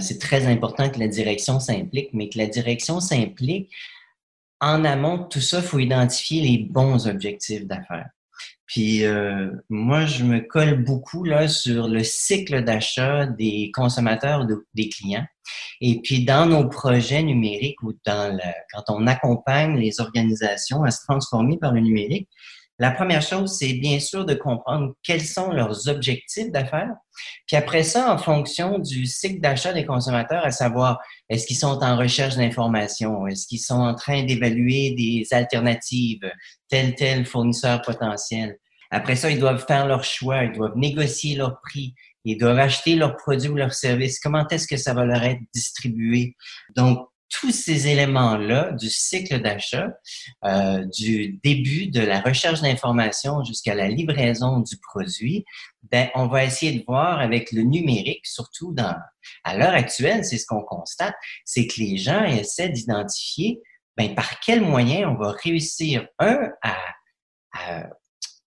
c'est très important que la direction s'implique, mais que la direction s'implique en amont de tout ça, faut identifier les bons objectifs d'affaires. Puis euh, moi, je me colle beaucoup là sur le cycle d'achat des consommateurs, des clients. Et puis dans nos projets numériques ou dans le, quand on accompagne les organisations à se transformer par le numérique, la première chose, c'est bien sûr de comprendre quels sont leurs objectifs d'affaires. Puis après ça, en fonction du cycle d'achat des consommateurs, à savoir, est-ce qu'ils sont en recherche d'informations? Est-ce qu'ils sont en train d'évaluer des alternatives, tel, tel fournisseur potentiel? Après ça, ils doivent faire leur choix, ils doivent négocier leur prix, ils doivent acheter leurs produits ou leurs services. Comment est-ce que ça va leur être distribué? Donc, tous ces éléments-là du cycle d'achat, euh, du début de la recherche d'informations jusqu'à la livraison du produit, ben, on va essayer de voir avec le numérique, surtout dans, à l'heure actuelle, c'est ce qu'on constate, c'est que les gens essaient d'identifier ben, par quel moyen on va réussir, un, à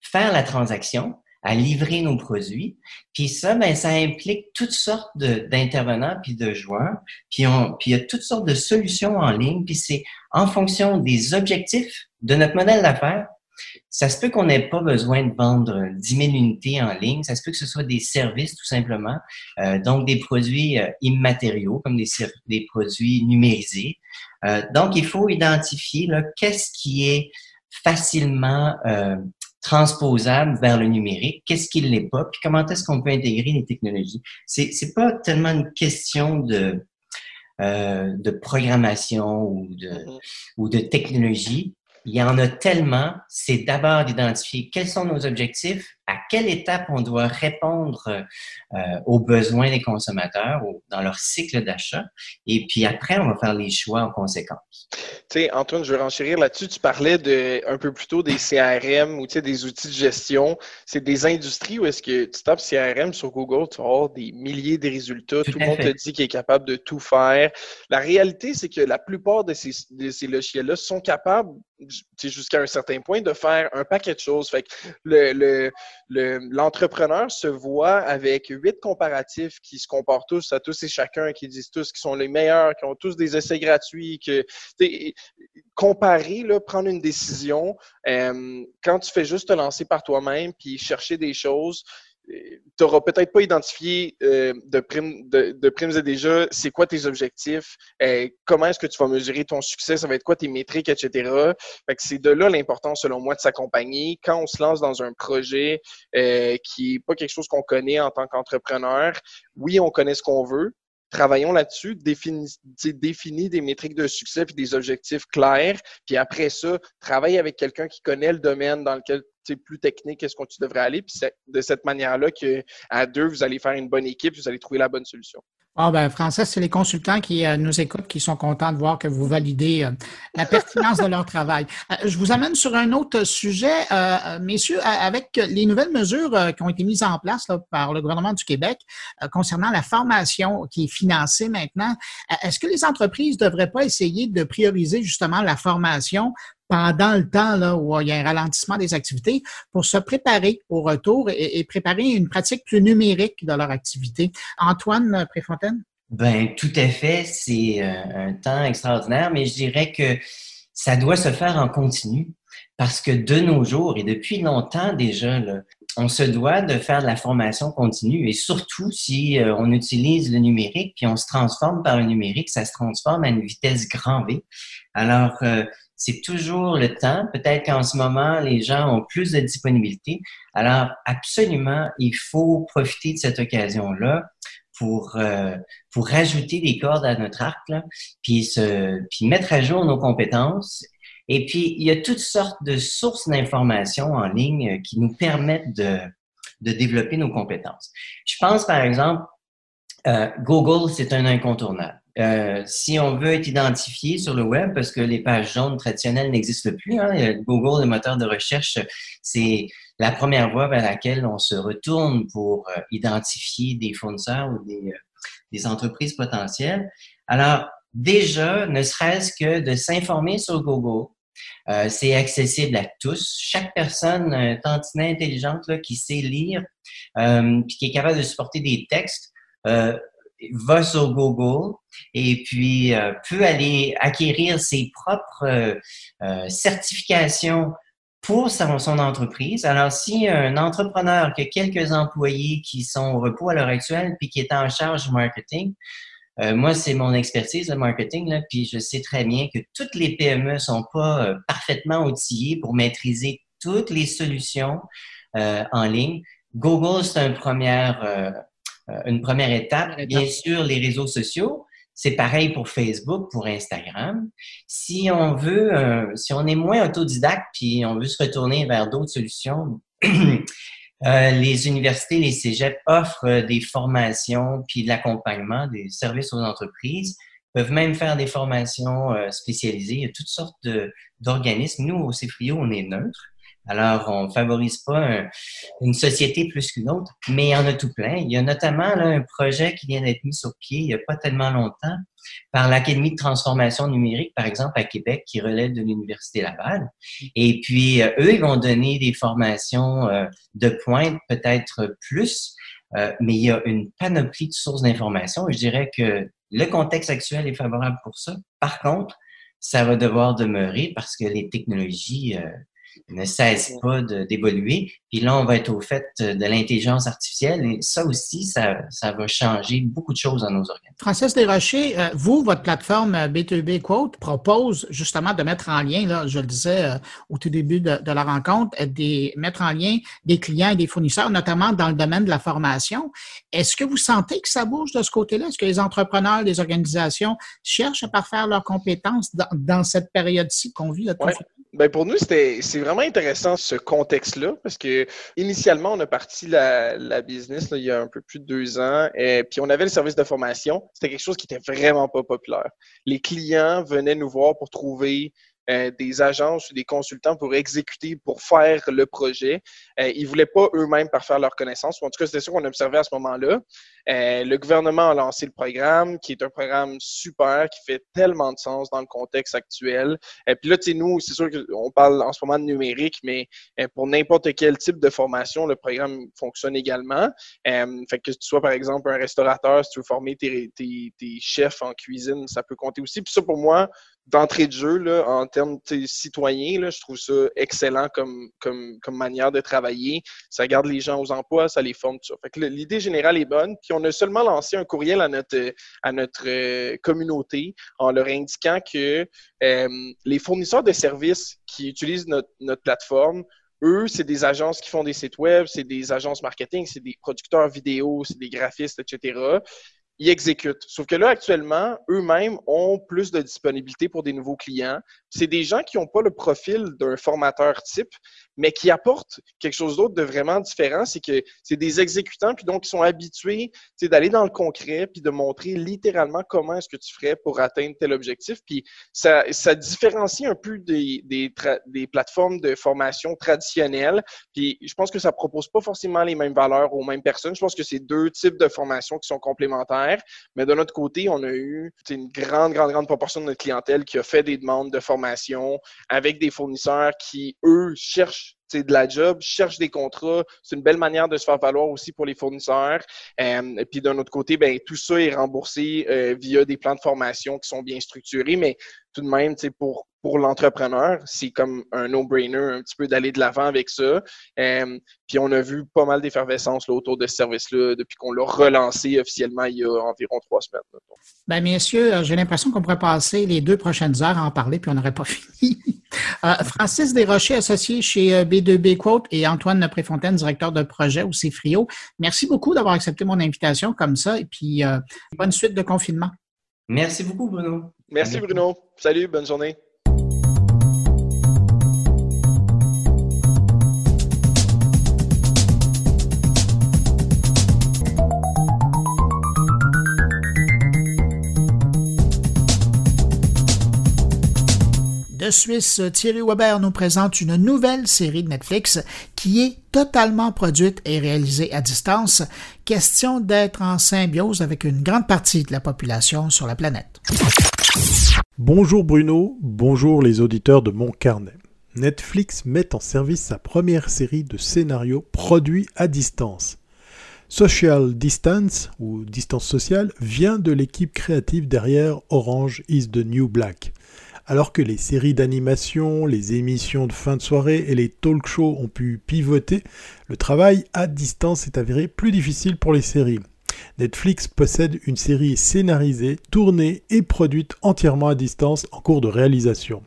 faire la transaction, à livrer nos produits. Puis ça, ben, ça implique toutes sortes d'intervenants puis de joueurs. Puis, on, puis il y a toutes sortes de solutions en ligne. Puis c'est en fonction des objectifs de notre modèle d'affaires. Ça se peut qu'on n'ait pas besoin de vendre 10 000 unités en ligne. Ça se peut que ce soit des services, tout simplement. Euh, donc, des produits euh, immatériaux, comme des, des produits numérisés. Euh, donc, il faut identifier qu'est-ce qui est facilement euh, transposable vers le numérique, qu'est-ce qu'il n'est pas, puis comment est-ce qu'on peut intégrer les technologies? C'est c'est pas tellement une question de euh, de programmation ou de mm-hmm. ou de technologie. Il y en a tellement. C'est d'abord d'identifier quels sont nos objectifs, à quelle étape on doit répondre euh, aux besoins des consommateurs ou dans leur cycle d'achat? Et puis après, on va faire les choix en conséquence. Tu sais, Antoine, je veux renchérir là-dessus. Tu parlais de, un peu plus tôt des CRM ou des outils de gestion. C'est des industries où est-ce que tu tapes CRM sur Google, tu vas avoir des milliers de résultats. Tout, le monde te dit qu'il est capable de tout faire. La réalité, c'est que la plupart de ces, de ces logiciels-là sont capables, jusqu'à un certain point, de faire un paquet de choses. Fait que le, le l'entrepreneur se voit avec huit comparatifs qui se comportent tous à tous et chacun, qui disent tous qu'ils sont les meilleurs, qui ont tous des essais gratuits, que comparer, prendre une décision, euh, quand tu fais juste te lancer par toi-même puis chercher des choses, tu n'auras peut-être pas identifié euh, de, primes, de, primes et déjà c'est quoi tes objectifs, euh, comment est-ce que tu vas mesurer ton succès, ça va être quoi tes métriques, etc. c'est de là l'importance, selon moi, de s'accompagner. Quand on se lance dans un projet euh, qui n'est pas quelque chose qu'on connaît en tant qu'entrepreneur, oui, on connaît ce qu'on veut, travaillons là-dessus, définis, définis des métriques de succès et des objectifs clairs, puis après ça, travaille avec quelqu'un qui connaît le domaine dans lequel plus technique, est-ce qu'on tu devrais aller. Puis c'est de cette manière-là qu'à deux, vous allez faire une bonne équipe, vous allez trouver la bonne solution. Ah ben, Français, c'est les consultants qui euh, nous écoutent qui sont contents de voir que vous validez euh, la pertinence de leur travail. Euh, je vous amène sur un autre sujet, messieurs, avec les nouvelles mesures qui ont été mises en place par le gouvernement du Québec concernant la formation qui est financée maintenant. Est-ce que les entreprises ne devraient pas essayer de prioriser justement la formation pendant le temps là, où il y a un ralentissement des activités pour se préparer au retour et, préparer une pratique plus numérique de leur activité. Antoine Préfontaine? Ben, tout à fait. C'est euh, un temps extraordinaire, mais je dirais que ça doit se faire en continu parce que de nos jours et depuis longtemps déjà, on se doit de faire de la formation continue et surtout si euh, on utilise le numérique puis on se transforme par le numérique, ça se transforme à une vitesse grand V. Alors, euh, c'est toujours le temps. Peut-être qu'en ce moment, les gens ont plus de disponibilité. Alors, absolument, il faut profiter de cette occasion-là pour euh, pour rajouter des cordes à notre arc, là, puis se puis mettre à jour nos compétences et puis, il y a toutes sortes de sources d'informations en ligne qui nous permettent de, de développer nos compétences. Je pense, par exemple, euh, Google, c'est un incontournable. Euh, si on veut être identifié sur le web, parce que les pages jaunes traditionnelles n'existent plus, hein, Google, le moteur de recherche, c'est la première voie vers laquelle on se retourne pour euh, identifier des fournisseurs ou des, euh, des entreprises potentielles. Alors, déjà, ne serait-ce que de s'informer sur Google, euh, c'est accessible à tous. Chaque personne un tantinet intelligente là, qui sait lire, puis qui est capable de supporter des textes, va sur Google et puis euh, peut aller acquérir ses propres euh, certifications pour son, son, entreprise. Alors, si un entrepreneur qui a quelques employés qui sont au repos à l'heure actuelle puis qui est en charge du marketing, euh, moi, c'est mon expertise, le marketing, là, puis je sais très bien que toutes les PME sont pas euh, parfaitement outillées pour maîtriser toutes les solutions euh, en ligne. Google, c'est une première, une première étape. Bien sûr, les réseaux sociaux, c'est pareil pour Facebook, pour Instagram. Si on veut, si on est moins autodidacte, puis on veut se retourner vers d'autres solutions, *clears throat* Euh, les universités, les cégeps offrent euh, des formations puis de l'accompagnement, des services aux entreprises, peuvent même faire des formations euh, spécialisées. Il y a toutes sortes d'organismes. Nous, au CFRIO, on est neutre. Alors, on favorise pas une société plus qu'une autre, mais il y en a tout plein. Il y a notamment là, un projet qui vient d'être mis sur pied il n'y a pas tellement longtemps par l'Académie de transformation numérique, par exemple, à Québec, qui relève de l'Université Laval. Et puis, euh, eux, ils vont donner des formations euh, de pointe, peut-être plus, euh, mais il y a une panoplie de sources d'informations. Je dirais que le contexte actuel est favorable pour ça. Par contre, ça va devoir demeurer parce que les technologies ne cesse pas d'évoluer. Puis là, on va être au fait de l'intelligence artificielle et ça aussi, ça, ça, va changer beaucoup de choses dans nos organes. Francis Desrochers, euh, vous, votre plateforme B2B Quote propose justement de mettre en lien, là, je le disais euh, au tout début de, de la rencontre, euh, des, mettre en lien des clients et des fournisseurs, notamment dans le domaine de la formation. Est-ce que vous sentez que ça bouge de ce côté-là? Est-ce que les entrepreneurs, les organisations cherchent à parfaire leurs compétences dans, dans cette période-ci qu'on vit? Là, ouais. Ben pour nous, c'était c'est vraiment intéressant ce contexte-là parce que initialement, on a parti la, la business il y a un peu plus de deux ans, et puis on avait le service de formation. C'était quelque chose qui était vraiment pas populaire. Les clients venaient nous voir pour trouver euh, des agences ou des consultants pour exécuter, pour faire le projet. Euh, ils voulaient pas eux-mêmes parfaire leurs connaissances. En tout cas, c'était ça qu'on observait à ce moment-là. Euh, le gouvernement a lancé le programme, qui est un programme super, qui fait tellement de sens dans le contexte actuel. Et puis là, tu sais, nous, c'est sûr qu'on parle en ce moment de numérique, mais pour n'importe quel type de formation, le programme fonctionne également. fait que tu sois, par exemple, un restaurateur, si tu veux former tes, tes, tes chefs en cuisine, ça peut compter aussi. Puis ça, pour moi, d'entrée de jeu, là, en termes citoyens, je trouve ça excellent comme, comme, comme manière de travailler. Ça garde les gens aux emplois, ça les forme, tout ça. L'idée générale est bonne. Puis on a seulement lancé un courriel à notre, à notre euh, communauté en leur indiquant que euh, les fournisseurs de services qui utilisent notre, notre plateforme eux, c'est des agences qui font des sites web, c'est des agences marketing, c'est des producteurs vidéo, c'est des graphistes, etc ils exécutent. Sauf que là, actuellement, eux-mêmes ont plus de disponibilité pour des nouveaux clients. C'est des gens qui n'ont pas le profil d'un formateur type, mais qui apportent quelque chose d'autre de vraiment différent. C'est que c'est des exécutants, puis donc ils sont habitués d'aller dans le concret, puis de montrer littéralement comment est-ce que tu ferais pour atteindre tel objectif. Puis ça, différencie un peu des, des, des plateformes de formation traditionnelles. Puis je pense que ça propose pas forcément les mêmes valeurs aux mêmes personnes. Je pense que c'est deux types de formations qui sont complémentaires mais de notre côté, on a eu une grande, grande, grande proportion de notre clientèle qui a fait des demandes de formation avec des fournisseurs qui, eux, cherchent de la job, cherchent des contrats. C'est une belle manière de se faire valoir aussi pour les fournisseurs. Euh, et puis d'un autre côté, ben, tout ça est remboursé euh, via des plans de formation qui sont bien structurés, mais tout de même, pour, pour l'entrepreneur, c'est comme un no-brainer un petit peu d'aller de l'avant avec ça. Euh, puis on a vu pas mal d'effervescence autour de ce service-là depuis qu'on l'a relancé officiellement il y a environ trois semaines. Bien, messieurs, euh, j'ai l'impression qu'on pourrait passer les deux prochaines heures à en parler, puis on n'aurait pas *laughs* fini. Euh, Francis Desrochers, associé chez B2B Quote, et Antoine Préfontaine, directeur de projet au CIFRIO. Merci beaucoup d'avoir accepté mon invitation comme ça, et puis bonne suite de confinement. Merci beaucoup, Bruno. Merci, Bruno. Salut, bonne journée. Suisse, Thierry Weber nous présente une nouvelle série de Netflix qui est totalement produite et réalisée à distance. Question d'être en symbiose avec une grande partie de la population sur la planète. Bonjour Bruno, bonjour les auditeurs de mon carnet. Netflix met en service sa première série de scénarios produits à distance. Social Distance, ou Distance sociale, vient de l'équipe créative derrière Orange is the New Black. Alors que les séries d'animation, les émissions de fin de soirée et les talk shows ont pu pivoter, le travail à distance est avéré plus difficile pour les séries. Netflix possède une série scénarisée, tournée et produite entièrement à distance en cours de réalisation.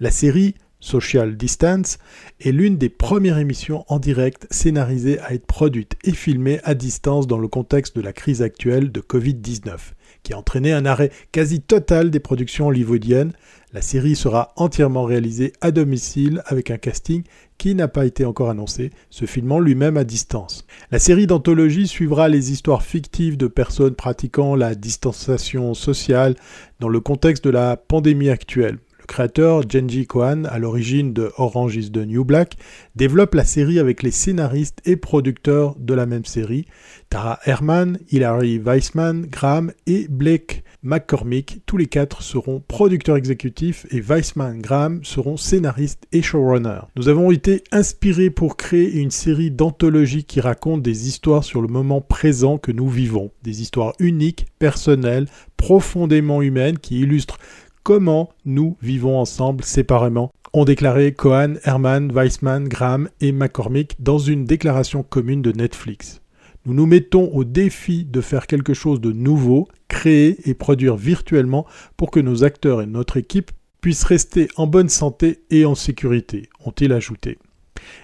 La série Social Distance est l'une des premières émissions en direct scénarisées à être produite et filmée à distance dans le contexte de la crise actuelle de Covid-19, qui a entraîné un arrêt quasi total des productions hollywoodiennes, la série sera entièrement réalisée à domicile avec un casting qui n'a pas été encore annoncé, se filmant lui-même à distance. La série d'anthologie suivra les histoires fictives de personnes pratiquant la distanciation sociale dans le contexte de la pandémie actuelle créateur, Genji Kohan, à l'origine de Orange is the New Black, développe la série avec les scénaristes et producteurs de la même série, Tara Herman, Hilary Weissman, Graham et Blake McCormick. Tous les quatre seront producteurs exécutifs et Weissman Graham seront scénaristes et showrunners. Nous avons été inspirés pour créer une série d'anthologies qui racontent des histoires sur le moment présent que nous vivons, des histoires uniques, personnelles, profondément humaines qui illustrent comment nous vivons ensemble séparément, ont déclaré Cohen, Herman, Weissman, Graham et McCormick dans une déclaration commune de Netflix. Nous nous mettons au défi de faire quelque chose de nouveau, créer et produire virtuellement pour que nos acteurs et notre équipe puissent rester en bonne santé et en sécurité, ont-ils ajouté.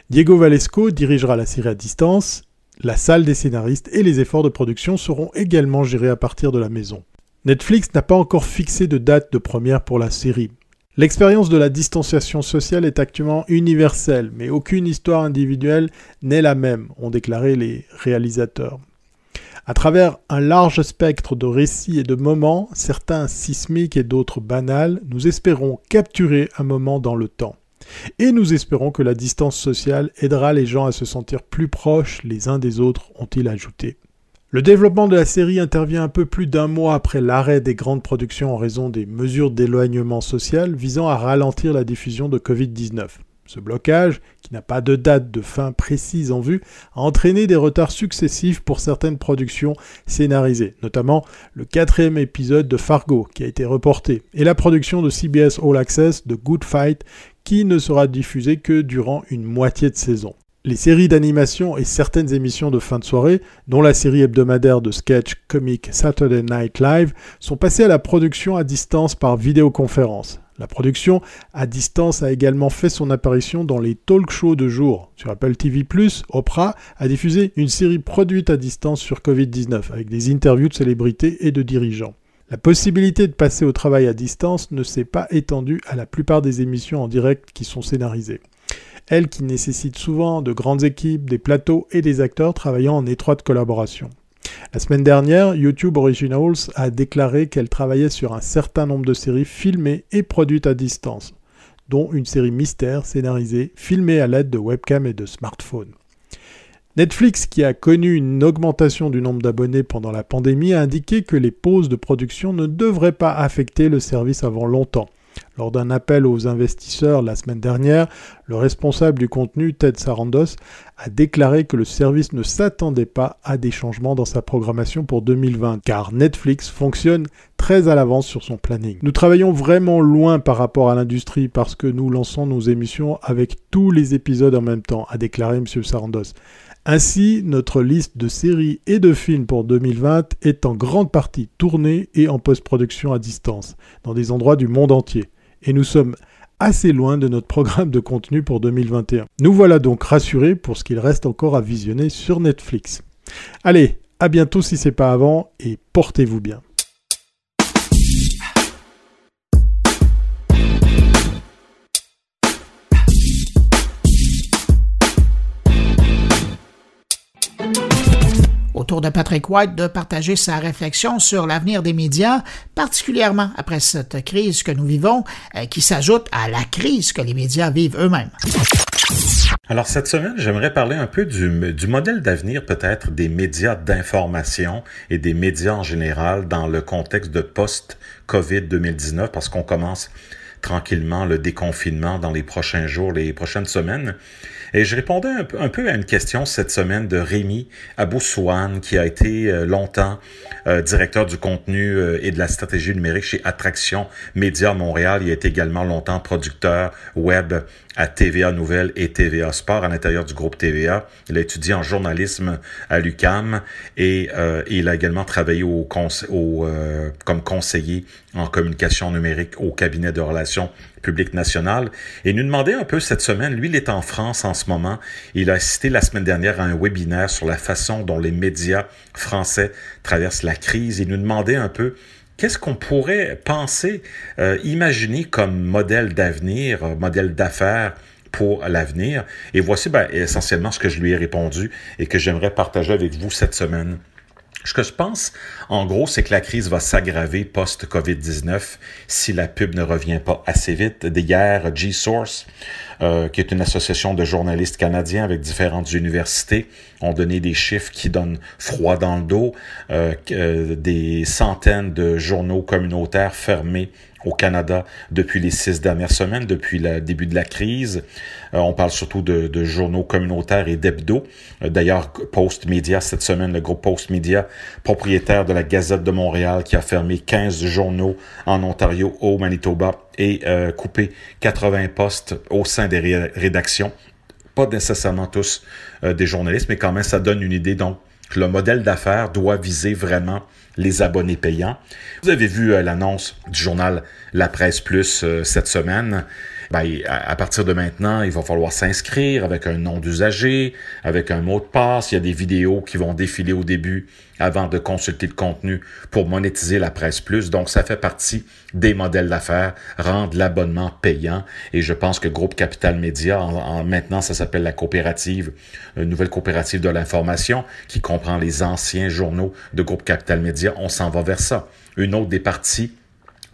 Diego Valesco dirigera la série à distance, la salle des scénaristes et les efforts de production seront également gérés à partir de la maison. Netflix n'a pas encore fixé de date de première pour la série. L'expérience de la distanciation sociale est actuellement universelle, mais aucune histoire individuelle n'est la même, ont déclaré les réalisateurs. À travers un large spectre de récits et de moments, certains sismiques et d'autres banals, nous espérons capturer un moment dans le temps. Et nous espérons que la distance sociale aidera les gens à se sentir plus proches les uns des autres, ont-ils ajouté. Le développement de la série intervient un peu plus d'un mois après l'arrêt des grandes productions en raison des mesures d'éloignement social visant à ralentir la diffusion de Covid-19. Ce blocage, qui n'a pas de date de fin précise en vue, a entraîné des retards successifs pour certaines productions scénarisées, notamment le quatrième épisode de Fargo qui a été reporté, et la production de CBS All Access de Good Fight qui ne sera diffusée que durant une moitié de saison. Les séries d'animation et certaines émissions de fin de soirée, dont la série hebdomadaire de sketch comique Saturday Night Live, sont passées à la production à distance par vidéoconférence. La production à distance a également fait son apparition dans les talk shows de jour. Sur Apple TV+, Oprah a diffusé une série produite à distance sur Covid-19 avec des interviews de célébrités et de dirigeants. La possibilité de passer au travail à distance ne s'est pas étendue à la plupart des émissions en direct qui sont scénarisées elle qui nécessite souvent de grandes équipes, des plateaux et des acteurs travaillant en étroite collaboration. La semaine dernière, YouTube Originals a déclaré qu'elle travaillait sur un certain nombre de séries filmées et produites à distance, dont une série mystère scénarisée, filmée à l'aide de webcams et de smartphones. Netflix, qui a connu une augmentation du nombre d'abonnés pendant la pandémie, a indiqué que les pauses de production ne devraient pas affecter le service avant longtemps. Lors d'un appel aux investisseurs la semaine dernière, le responsable du contenu, Ted Sarandos, a déclaré que le service ne s'attendait pas à des changements dans sa programmation pour 2020, car Netflix fonctionne très à l'avance sur son planning. Nous travaillons vraiment loin par rapport à l'industrie parce que nous lançons nos émissions avec tous les épisodes en même temps, a déclaré M. Sarandos. Ainsi, notre liste de séries et de films pour 2020 est en grande partie tournée et en post-production à distance, dans des endroits du monde entier. Et nous sommes assez loin de notre programme de contenu pour 2021. Nous voilà donc rassurés pour ce qu'il reste encore à visionner sur Netflix. Allez, à bientôt si c'est pas avant et portez-vous bien. Autour de Patrick White de partager sa réflexion sur l'avenir des médias, particulièrement après cette crise que nous vivons, euh, qui s'ajoute à la crise que les médias vivent eux-mêmes. Alors cette semaine, j'aimerais parler un peu du, du modèle d'avenir peut-être des médias d'information et des médias en général dans le contexte de post-COVID 2019 parce qu'on commence tranquillement le déconfinement dans les prochains jours, les prochaines semaines. Et je répondais un, peu à une question cette semaine de Rémi Aboussouane, qui a été euh, longtemps euh, directeur du contenu euh, et de la stratégie numérique chez Attraction Média Montréal. Il a été également longtemps producteur web à TVA Nouvelle et TVA Sport à l'intérieur du groupe TVA. Il a étudié en journalisme à l'UCAM et il a également travaillé au comme conseiller en communication numérique au cabinet de relations publiques nationales. Et nous demandait un peu cette semaine, lui, il est en France en ce moment. Il a assisté la semaine dernière à un webinaire sur la façon dont les médias français traversent la crise. Il nous demandait un peu qu'est-ce qu'on pourrait penser, euh, imaginer comme modèle d'avenir, euh, modèle d'affaires pour l'avenir? Et voici ben, essentiellement ce que je lui ai répondu et que j'aimerais partager avec vous cette semaine. Ce que je pense, en gros, c'est que la crise va s'aggraver post-COVID-19 si la pub ne revient pas assez vite. D'hier, G-Source, euh, qui est une association de journalistes canadiens avec différentes universités, ont donné des chiffres qui donnent froid dans le dos. Euh, euh, des centaines de journaux communautaires fermés au Canada depuis les six dernières semaines, depuis le début de la crise. Euh, on parle surtout de, journaux communautaires et d'hebdo. Euh, d'ailleurs, Post Media, cette semaine, le groupe Post Media, propriétaire de la Gazette de Montréal, qui a fermé 15 journaux en Ontario, au Manitoba, et euh, coupé 80 postes au sein des rédactions. Pas nécessairement tous des journalistes, mais quand même, ça donne une idée. Donc, le modèle d'affaires doit viser vraiment les abonnés payants. Vous avez vu euh, l'annonce du journal La Presse Plus euh, cette semaine. Ben, à, partir de maintenant, il va falloir s'inscrire avec un nom d'usager, avec un mot de passe. Il y a des vidéos qui vont défiler au début avant de consulter le contenu pour monétiser la presse plus. Donc, ça fait partie des modèles d'affaires, rendre l'abonnement payant. Et je pense que Groupe Capital Média, en, maintenant, ça s'appelle la coopérative, une nouvelle coopérative de l'information qui comprend les anciens journaux de Groupe Capital Média. On s'en va vers ça. Une autre des parties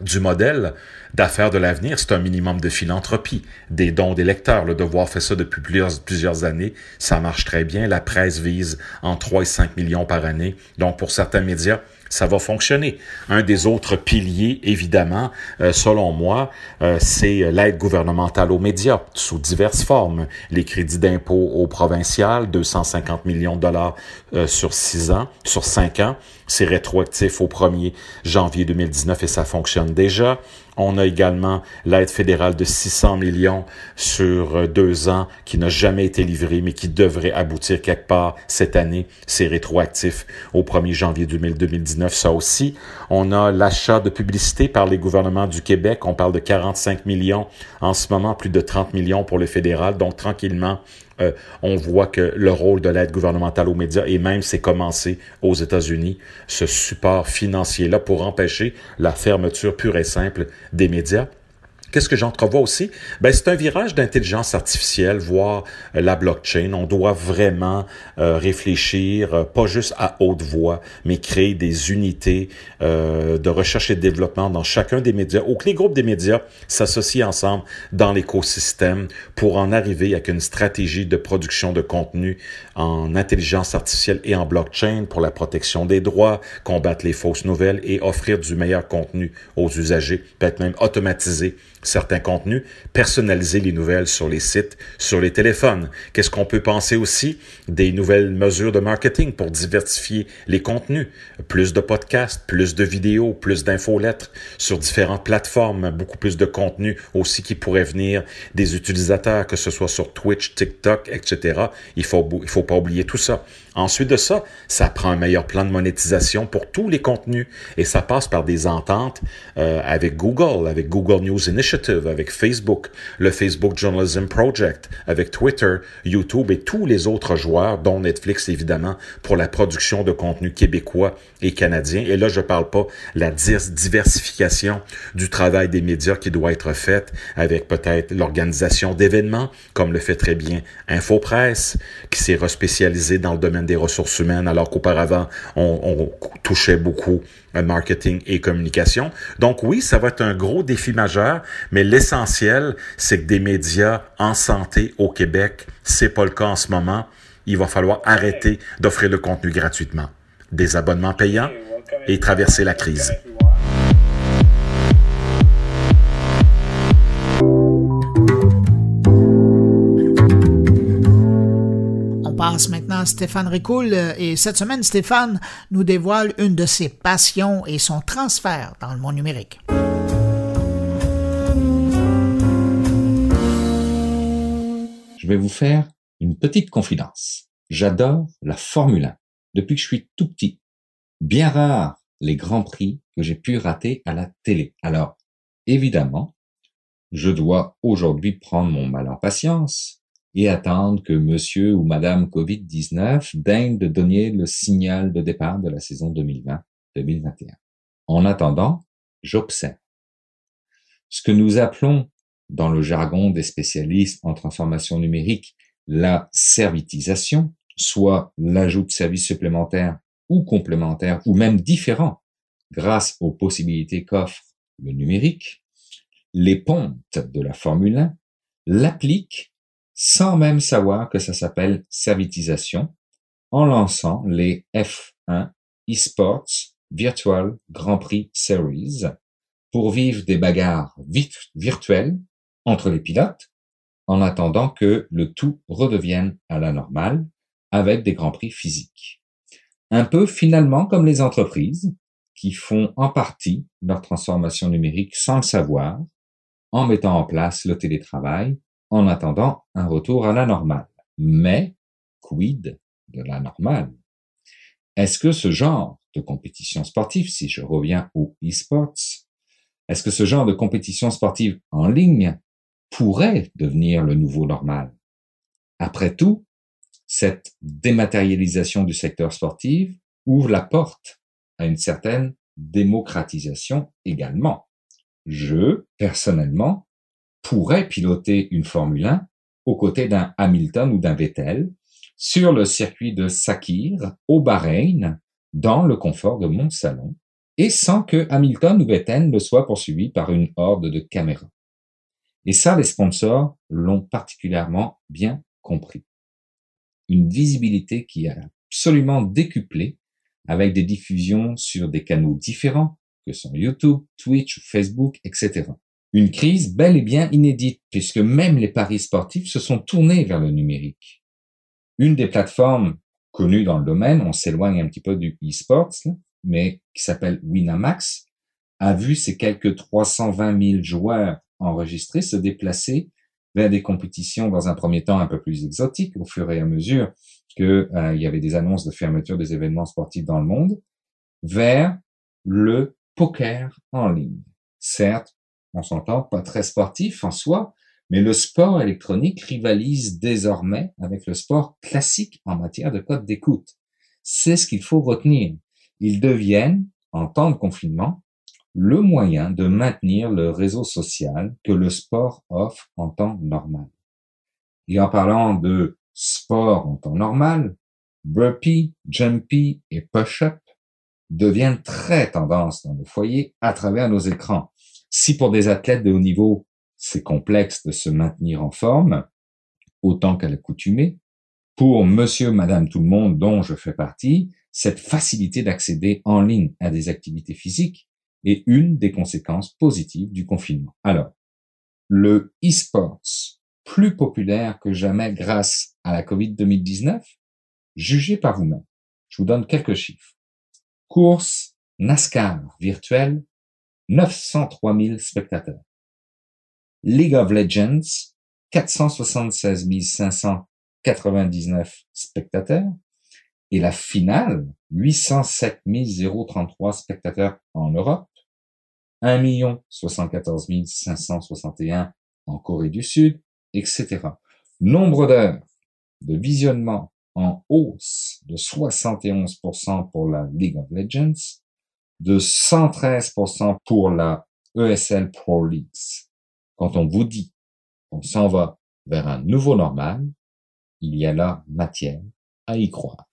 du modèle d'affaires de l'avenir, c'est un minimum de philanthropie, des dons des lecteurs. Le devoir fait ça depuis plusieurs, années. Ça marche très bien. La presse vise en 3 et 5 millions par année. Donc, pour certains médias, ça va fonctionner. Un des autres piliers, évidemment, euh, selon moi, euh, c'est l'aide gouvernementale aux médias sous diverses formes. Les crédits d'impôt aux provinciales, 250 millions de dollars euh, sur six ans, sur cinq ans. C'est rétroactif au 1er janvier 2019 et ça fonctionne déjà. On a également l'aide fédérale de 600 millions sur euh, deux ans qui n'a jamais été livrée, mais qui devrait aboutir quelque part cette année. C'est rétroactif au 1er janvier 2019, ça aussi. On a l'achat de publicité par les gouvernements du Québec. On parle de 45 millions en ce moment, plus de 30 millions pour le fédéral. Donc, tranquillement, euh, on voit que le rôle de l'aide gouvernementale aux médias, et même c'est commencé aux États-Unis, ce support financier-là pour empêcher la fermeture pure et simple des médias. Qu'est-ce que j'entrevois aussi? Ben, c'est un virage d'intelligence artificielle, voire euh, la blockchain. On doit vraiment euh, réfléchir, euh, pas juste à haute voix, mais créer des unités de recherche et de développement dans chacun des médias, ou que les groupes des médias s'associent ensemble dans l'écosystème pour en arriver avec une stratégie de production de contenu en intelligence artificielle et en blockchain pour la protection des droits, combattre les fausses nouvelles et offrir du meilleur contenu aux usagers, peut-être même automatiser certains contenus, personnaliser les nouvelles sur les sites, sur les téléphones. Qu'est-ce qu'on peut penser aussi? Des nouvelles mesures de marketing pour diversifier les contenus? Plus de podcasts, plus de vidéos, plus d'infolettres sur différentes plateformes, beaucoup plus de contenu aussi qui pourrait venir des utilisateurs, que ce soit sur Twitch, TikTok, etc. Il faut, il faut pas oublier tout ça. Ensuite de ça, ça prend un meilleur plan de monétisation pour tous les contenus et ça passe par des ententes euh, avec Google, avec Google News Initiative, avec Facebook, le Facebook Journalism Project, avec Twitter, YouTube et tous les autres joueurs, dont Netflix évidemment, pour la production de contenu québécois et canadien. Et là, je parle pas la diversification du travail des médias qui doit être faite avec peut-être l'organisation d'événements, comme le fait très bien InfoPresse, qui s'est respécialisé dans le domaine des ressources humaines, alors qu'auparavant, on, touchait beaucoup à marketing et communication. Donc oui, ça va être un gros défi majeur, mais l'essentiel, c'est que des médias en santé au Québec, c'est pas le cas en ce moment. Il va falloir arrêter d'offrir le contenu gratuitement. Des abonnements payants et traverser la crise. Passe maintenant à Stéphane Ricoul et cette semaine, Stéphane nous dévoile une de ses passions et son transfert dans le monde numérique. Je vais vous faire une petite confidence. J'adore la Formule 1 depuis que je suis tout petit. Bien rare les grands prix que j'ai pu rater à la télé. Alors, évidemment, je dois aujourd'hui prendre mon mal en patience et attendre que monsieur ou madame Covid-19 daigne de donner le signal de départ de la saison 2020-2021. En attendant, j'observe. Ce que nous appelons dans le jargon des spécialistes en transformation numérique la servitisation, soit l'ajout de services supplémentaires ou complémentaires ou même différents grâce aux possibilités qu'offre le numérique, les pontes de la Formule 1 l'appliquent sans même savoir que ça s'appelle servitisation, en lançant les F1 eSports Virtual Grand Prix Series pour vivre des bagarres virtuelles entre les pilotes en attendant que le tout redevienne à la normale avec des grands prix physiques. Un peu finalement comme les entreprises qui font en partie leur transformation numérique sans le savoir en mettant en place le télétravail en attendant un retour à la normale. Mais, quid de la normale? Est-ce que ce genre de compétition sportive, si je reviens au e-sports, est-ce que ce genre de compétition sportive en ligne pourrait devenir le nouveau normal? Après tout, cette dématérialisation du secteur sportif ouvre la porte à une certaine démocratisation également. Je, personnellement, pourrait piloter une Formule 1 aux côtés d'un Hamilton ou d'un Vettel sur le circuit de Sakir au Bahreïn dans le confort de mon salon et sans que Hamilton ou Vettel ne soient poursuivis par une horde de caméras. Et ça, les sponsors l'ont particulièrement bien compris. Une visibilité qui a absolument décuplé avec des diffusions sur des canaux différents que sont YouTube, Twitch, Facebook, etc. Une crise bel et bien inédite, puisque même les paris sportifs se sont tournés vers le numérique. Une des plateformes connues dans le domaine, on s'éloigne un petit peu du e-sports, mais qui s'appelle Winamax, a vu ses quelques 320 000 joueurs enregistrés se déplacer vers des compétitions dans un premier temps un peu plus exotiques au fur et à mesure qu'il euh, y avait des annonces de fermeture des événements sportifs dans le monde, vers le poker en ligne. Certes, on s'entend, pas très sportif en soi, mais le sport électronique rivalise désormais avec le sport classique en matière de code d'écoute. C'est ce qu'il faut retenir. Ils deviennent, en temps de confinement, le moyen de maintenir le réseau social que le sport offre en temps normal. Et en parlant de sport en temps normal, burpee, jumpy et push-up deviennent très tendance dans le foyer à travers nos écrans. Si pour des athlètes de haut niveau, c'est complexe de se maintenir en forme, autant qu'à l'accoutumée, pour monsieur, madame, tout le monde dont je fais partie, cette facilité d'accéder en ligne à des activités physiques est une des conséquences positives du confinement. Alors, le e-sports, plus populaire que jamais grâce à la COVID 2019, jugez par vous-même. Je vous donne quelques chiffres. Course NASCAR virtuelle, 903 000 spectateurs. League of Legends, 476 599 spectateurs. Et la finale, 807 033 spectateurs en Europe, 1 74 561 en Corée du Sud, etc. Nombre d'heures de visionnement en hausse de 71% pour la League of Legends, de 113% pour la ESL Pro. Quand on vous dit qu'on s'en va vers un nouveau normal, il y a là matière à y croire.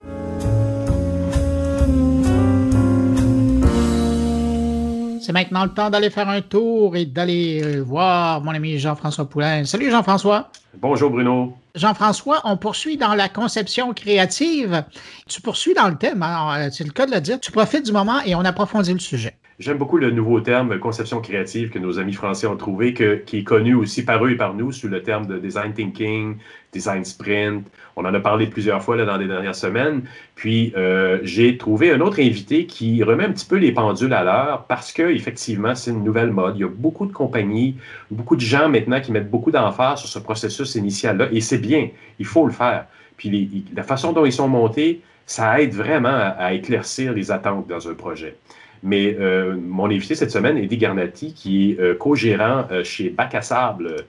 C'est maintenant le temps d'aller faire un tour et d'aller euh, voir mon ami Jean-François Poulain. Salut Jean-François. Bonjour Bruno. Jean-François, on poursuit dans la conception créative. Tu poursuis dans le thème, hein, c'est le cas de le dire. Tu profites du moment et on approfondit le sujet. J'aime beaucoup le nouveau terme conception créative que nos amis français ont trouvé, que, qui est connu aussi par eux et par nous sous le terme de design thinking, design sprint. On en a parlé plusieurs fois dans les dernières semaines. Puis euh, j'ai trouvé un autre invité qui remet un petit peu les pendules à l'heure parce que effectivement c'est une nouvelle mode. Il y a beaucoup de compagnies, beaucoup de gens maintenant qui mettent beaucoup d'emphase sur ce processus initial-là et c'est bien. Il faut le faire. Puis la façon dont ils sont montés, ça aide vraiment à, éclaircir les attentes dans un projet. Mais euh, mon invité cette semaine, Eddie Garnati, qui est euh, co-gérant chez Bac à Sable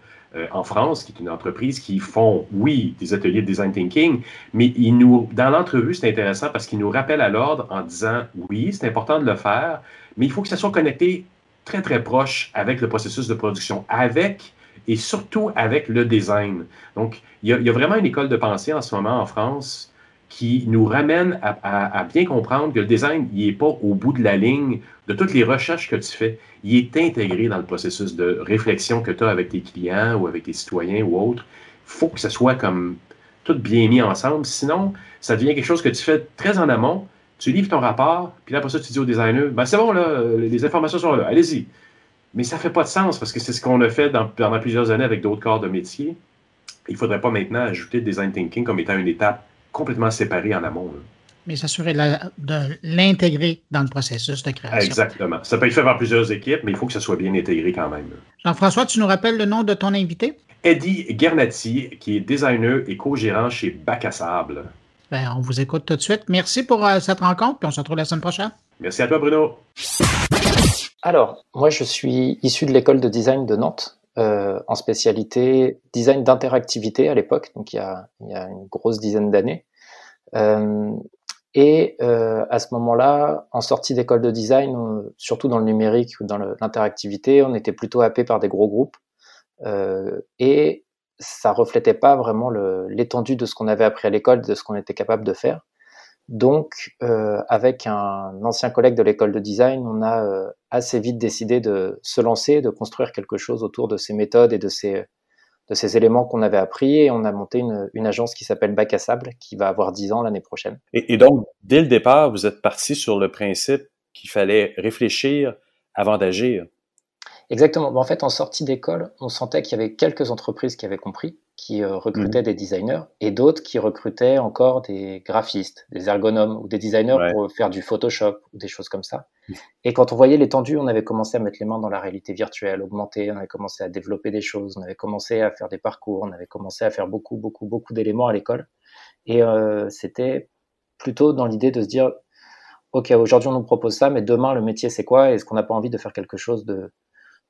en France, qui est une entreprise qui font, oui, des ateliers de design thinking, mais il nous, dans l'entrevue, c'est intéressant parce qu'il nous rappelle à l'ordre en disant, oui, c'est important de le faire, mais il faut que ça soit connecté très, très proche avec le processus de production, avec et surtout avec le design. Donc, il y a, il y a vraiment une école de pensée en ce moment en France qui nous ramène à, bien comprendre que le design, il n'est pas au bout de la ligne de toutes les recherches que tu fais. Il est intégré dans le processus de réflexion que tu as avec tes clients ou avec tes citoyens ou autres. Il faut que ce soit comme tout bien mis ensemble. Sinon, ça devient quelque chose que tu fais très en amont. Tu livres ton rapport, puis là, après ça, tu dis au designer, ben c'est bon, là, les informations sont là, allez-y. Mais ça ne fait pas de sens parce que c'est ce qu'on a fait pendant plusieurs années avec d'autres corps de métier. Il ne faudrait pas maintenant ajouter le design thinking comme étant une étape complètement séparé en amont. Mais s'assurer de l'intégrer dans le processus de création. Exactement. Ça peut être fait par plusieurs équipes, mais il faut que ça soit bien intégré quand même. Jean-François, tu nous rappelles le nom de ton invité? Eddie Gernati, qui est designer et co-gérant chez Bac à Sable. Ben, on vous écoute tout de suite. Merci pour euh, cette rencontre, puis on se retrouve la semaine prochaine. Merci à toi, Bruno. Alors, moi, je suis issu de l'école de design de Nantes. Euh, en spécialité design d'interactivité à l'époque, donc il y, a, il y, a, une grosse dizaine d'années. Euh, et euh, à ce moment-là, en sortie d'école de design, surtout dans le numérique ou dans l'interactivité, on était plutôt happé par des gros groupes. Euh, et ça reflétait pas vraiment l'étendue de ce qu'on avait appris à l'école, de ce qu'on était capable de faire. Donc, euh, avec un ancien collègue de l'école de design, on a euh, assez vite décidé de se lancer, de construire quelque chose autour de ces méthodes et de ces, de ces éléments qu'on avait appris. Et on a monté une, une agence qui s'appelle Bac à Sable, qui va avoir 10 ans l'année prochaine. Et, et, donc, dès le départ, vous êtes parti sur le principe qu'il fallait réfléchir avant d'agir. Exactement. En fait, en sortie d'école, on sentait qu'il y avait quelques entreprises qui avaient compris qui euh, recrutaient mmh. des designers et d'autres qui recrutaient encore des graphistes, des ergonomes ou des designers pour faire du Photoshop ou des choses comme ça. Mmh. Et quand on voyait l'étendue, on avait commencé à mettre les mains dans la réalité virtuelle, augmenter, on avait commencé à développer des choses, on avait commencé à faire des parcours, on avait commencé à faire beaucoup, beaucoup, beaucoup d'éléments à l'école. Et euh, c'était plutôt dans l'idée de se dire, OK, aujourd'hui on nous propose ça, mais demain le métier c'est quoi? Est-ce qu'on n'a pas envie de faire quelque chose de,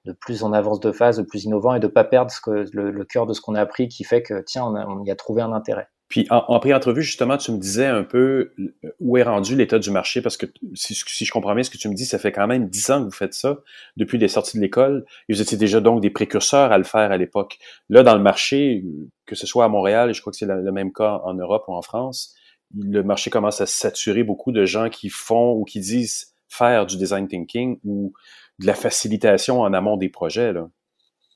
de plus en avance de phase, de plus innovant et de pas perdre ce que, le, cœur de ce qu'on a appris qui fait que tiens, on, y a trouvé un intérêt. Puis en, en pré-entrevue, justement, tu me disais un peu où est rendu l'état du marché, parce que si, si, je comprends bien ce que tu me dis, ça fait quand même dix ans que vous faites ça, depuis les sorties de l'école, et vous étiez déjà donc des précurseurs à le faire à l'époque. Là, dans le marché, que ce soit à Montréal, et je crois que c'est le même cas en Europe ou en France, le marché commence à saturer beaucoup de gens qui font ou qui disent faire du design thinking ou de la facilitation en amont des projets. Là.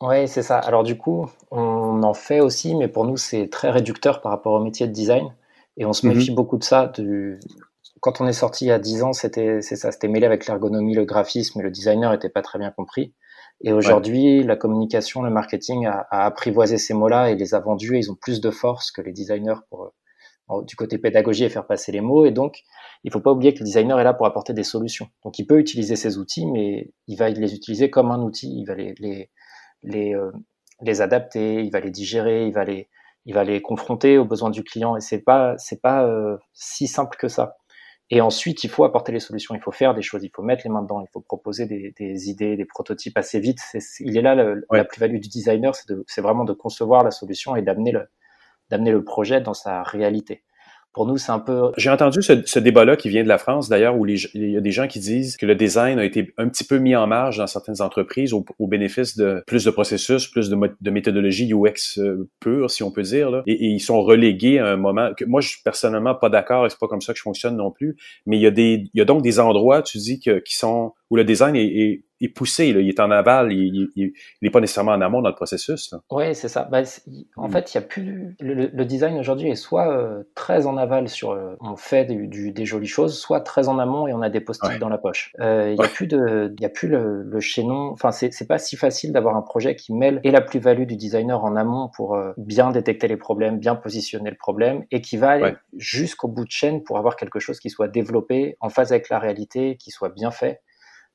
Oui, c'est ça. Alors du coup, on en fait aussi, mais pour nous, c'est très réducteur par rapport au métier de design. Et on se méfie mm-hmm. beaucoup de ça. Du... Quand on est sorti il y a 10 ans, c'était ça, c'était mêlé avec l'ergonomie, le graphisme, et le designer n'était pas très bien compris. Et aujourd'hui, la communication, le marketing a, a apprivoisé ces mots-là et les a vendus. Et ils ont plus de force que les designers pour du côté pédagogie et faire passer les mots. Et donc, il faut pas oublier que le designer est là pour apporter des solutions. Donc, il peut utiliser ces outils, mais il va les utiliser comme un outil. Il va les, les, les, euh, les adapter, il va les digérer, il va les, il va les confronter aux besoins du client. Et c'est pas, c'est pas euh, si simple que ça. Et ensuite, il faut apporter les solutions, il faut faire des choses, il faut mettre les mains dedans, il faut proposer des, des idées, des prototypes assez vite. il est là la plus-value du designer, c'est vraiment de concevoir la solution et d'amener le, d'amener le projet dans sa réalité pour nous, c'est un peu. J'ai entendu ce, débat-là qui vient de la France, d'ailleurs, où il y a des gens qui disent que le design a été un petit peu mis en marge dans certaines entreprises au, bénéfice de plus de processus, plus de, de méthodologie UX euh, pure, si on peut dire, là. Et, ils sont relégués à un moment moi, je suis personnellement pas d'accord, et c'est pas comme ça que je fonctionne non plus. Mais il y a des, il y a donc des endroits, tu dis, que, qui sont où le design est, est, poussé, là, il est en aval, il n'est pas nécessairement en amont dans le processus. Oui, c'est ça. Bah, en mm. fait, il y a plus le, design aujourd'hui est soit euh, très en aval sur euh, on fait du, des jolies choses, soit très en amont et on a des post-it dans la poche. Euh, il n'y a plus de, il y a plus le, le chaînon. Enfin, c'est pas si facile d'avoir un projet qui mêle et la plus-value du designer en amont pour bien détecter les problèmes, bien positionner le problème et qui va aller jusqu'au bout de chaîne pour avoir quelque chose qui soit développé en phase avec la réalité, qui soit bien fait.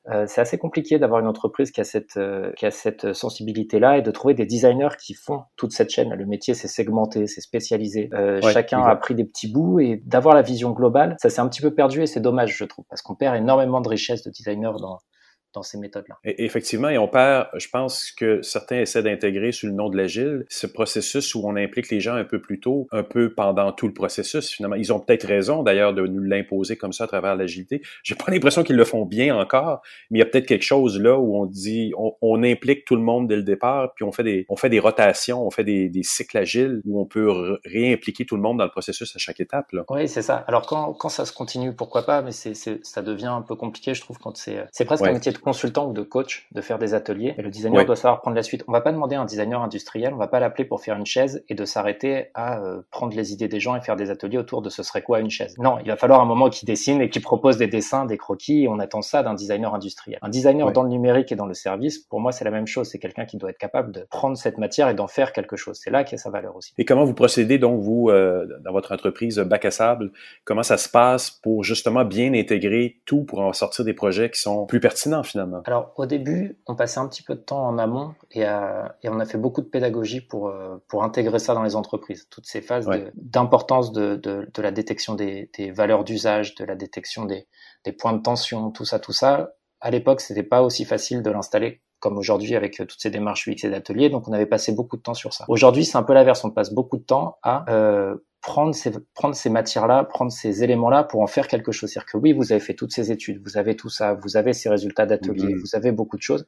Euh, c'est assez compliqué d'avoir une entreprise qui a cette, euh, qui a cette sensibilité-là et de trouver des designers qui font toute cette chaîne. Le métier, c'est segmenté, c'est spécialisé. Euh, chacun a pris des petits bouts et d'avoir la vision globale, ça s'est un petit peu perdu et c'est dommage, je trouve, parce qu'on perd énormément de richesse de designers dans, dans ces méthodes-là. Effectivement, et on perd, je pense que certains essaient d'intégrer sous le nom de l'agile ce processus où on implique les gens un peu plus tôt, un peu pendant tout le processus. Finalement, ils ont peut-être raison d'ailleurs de nous l'imposer comme ça à travers l'agilité. J'ai pas l'impression qu'ils le font bien encore, mais il y a peut-être quelque chose là où on dit, on, implique tout le monde dès le départ, puis on fait des, on fait des rotations, on fait des, des cycles agiles où on peut réimpliquer tout le monde dans le processus à chaque étape. Là. Oui, c'est ça. Alors quand, quand ça se continue, pourquoi pas, mais c'est, ça devient un peu compliqué, je trouve, quand c'est, c'est presque un métier de consultant ou de coach de faire des ateliers. Et le designer doit savoir prendre la suite. On va pas demander à un designer industriel, on va pas l'appeler pour faire une chaise et de s'arrêter à euh, prendre les idées des gens et faire des ateliers autour de ce serait quoi une chaise. Non, il va falloir un moment qu'il dessine et qu'il propose des dessins, des croquis. Et on attend ça d'un designer industriel. Un designer dans le numérique et dans le service, pour moi, c'est la même chose. C'est quelqu'un qui doit être capable de prendre cette matière et d'en faire quelque chose. C'est là qu'il y a sa valeur aussi. Et comment vous procédez donc vous euh, dans votre entreprise Bac à sable? Comment ça se passe pour justement bien intégrer tout pour en sortir des projets qui sont plus pertinents finalement alors, au début, on passait un petit peu de temps en amont et, on a fait beaucoup de pédagogie pour, euh, pour intégrer ça dans les entreprises. Toutes ces phases d'importance de, la détection des, valeurs d'usage, de la détection des, points de tension, tout ça, tout ça. À l'époque, c'était pas aussi facile de l'installer comme aujourd'hui avec euh, toutes ces démarches UX et d'ateliers. Donc, on avait passé beaucoup de temps sur ça. Aujourd'hui, c'est un peu l'inverse. On passe beaucoup de temps à euh, prendre ces, prendre ces matières-là, prendre ces éléments-là pour en faire quelque chose. C'est-à-dire que oui, vous avez fait toutes ces études, vous avez tout ça, vous avez ces résultats d'atelier, mm-hmm. vous avez beaucoup de choses.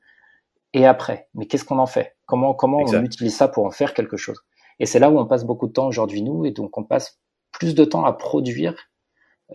Et après, mais qu'est-ce qu'on en fait? Comment comment on utilise ça pour en faire quelque chose? Et c'est là où on passe beaucoup de temps aujourd'hui nous, et donc on passe plus de temps à produire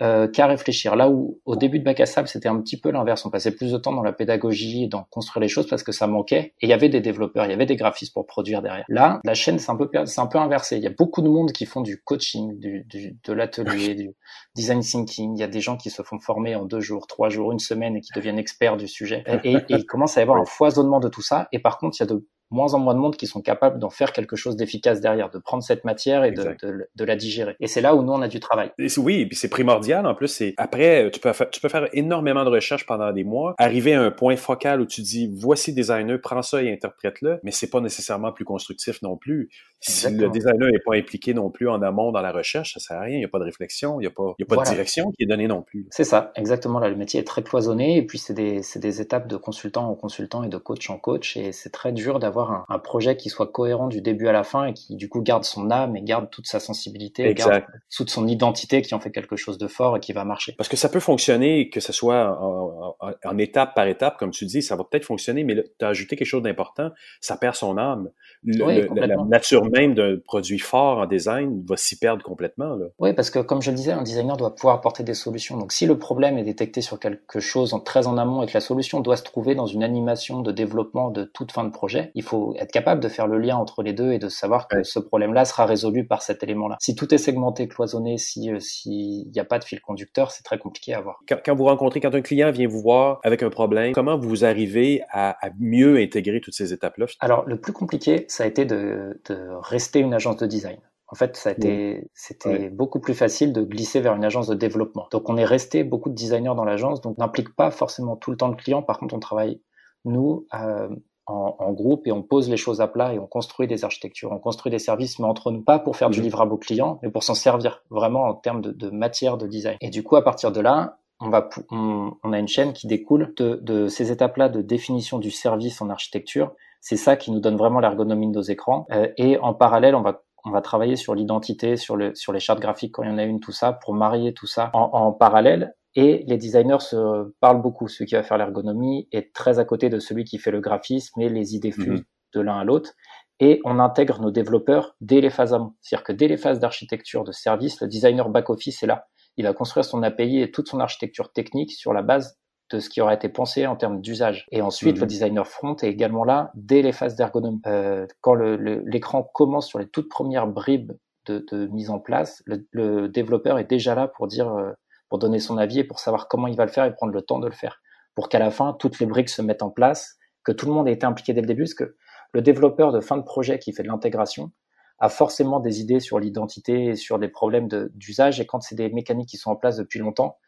euh, qu'à réfléchir. Là où au début de Bac à sable, c'était un petit peu l'inverse. On passait plus de temps dans la pédagogie et dans construire les choses parce que ça manquait. Et il y avait des développeurs, il y avait des graphistes pour produire derrière. Là, la chaîne c'est un peu c'est un peu inversé. Il y a beaucoup de monde qui font du coaching, du, du de l'atelier, du design thinking. Il y a des gens qui se font former en deux jours, trois jours, une semaine et qui deviennent experts du sujet. Et, et il commence à y avoir un foisonnement de tout ça. Et par contre, il y a de moins en moins de monde qui sont capables d'en faire quelque chose d'efficace derrière, de prendre cette matière et de, de, de, la digérer. Et c'est là où nous on a du travail. oui, et puis c'est primordial. En plus, c'est après tu peux faire, tu peux faire énormément de recherches pendant des mois, arriver à un point focal où tu dis voici designer, prends ça et interprète-le, mais c'est pas nécessairement plus constructif non plus. Si le designer n'est pas impliqué non plus en amont dans la recherche, ça sert à rien. Il n'y a pas de réflexion, il n'y a pas, y a pas de direction qui est donnée non plus. C'est ça, exactement. Là, le métier est très cloisonné et puis c'est des, des étapes de consultant en consultant et de coach en coach et c'est très dur d'avoir d'avoir un, projet qui soit cohérent du début à la fin et qui du coup garde son âme et garde toute sa sensibilité, garde toute son identité qui en fait quelque chose de fort et qui va marcher. Parce que ça peut fonctionner, que ce soit en, étape par étape, comme tu dis, ça va peut-être fonctionner, mais tu as ajouté quelque chose d'important, ça perd son âme. la nature même d'un produit fort en design va s'y perdre complètement. Là. Oui, parce que comme je le disais, un designer doit pouvoir apporter des solutions. Donc si le problème est détecté sur quelque chose en, très en amont et que la solution doit se trouver dans une animation de développement de toute fin de projet, il faut être capable de faire le lien entre les deux et de savoir que ce problème-là sera résolu par cet élément-là. Si tout est segmenté, cloisonné, si euh, s'il n'y a pas de fil conducteur, c'est très compliqué à voir. Quand, vous rencontrez, quand un client vient vous voir avec un problème, comment vous arrivez à, mieux intégrer toutes ces étapes-là? Alors, le plus compliqué, ça a été de, rester une agence de design. En fait, ça a été, c'était beaucoup plus facile de glisser vers une agence de développement. Donc, on est resté beaucoup de designers dans l'agence, donc n'implique pas forcément tout le temps le client. Par contre, on travaille nous euh, en, groupe et on pose les choses à plat et on construit des architectures, on construit des services, mais entre nous, pas pour faire du mhm. livrable au client, mais pour s'en servir vraiment en termes de, matière de design. Et du coup, à partir de là, on, va, on, a une chaîne qui découle de, ces étapes-là de définition du service en architecture. C'est ça qui nous donne vraiment l'ergonomie de nos écrans. Euh, et en parallèle, on va on va travailler sur l'identité, sur, le, sur les chartes graphiques quand il y en a une, tout ça, pour marier tout ça en, en parallèle. Et les designers se parlent beaucoup. Celui qui va faire l'ergonomie est très à côté de celui qui fait le graphisme et les idées fusent mhm. de l'un à l'autre. Et on intègre nos développeurs dès les phases amont. C'est-à-dire que dès les phases d'architecture de service, le designer back-office est là. Il va construire son API et toute son architecture technique sur la base de ce qui aura été pensé en termes d'usage. Et ensuite, le mhm. designer front est également là dès les phases d'ergonomie. Euh, quand l'écran commence sur les toutes premières bribes de, de mise en place, le, le, développeur est déjà là pour dire euh, donner son avis et pour savoir comment il va le faire et prendre le temps de le faire. Pour qu'à la fin, toutes les briques se mettent en place, que tout le monde ait été impliqué dès le début, parce que le développeur de fin de projet qui fait de l'intégration a forcément des idées sur l'identité et sur des problèmes d'usage. Et quand c'est des mécaniques qui sont en place depuis longtemps,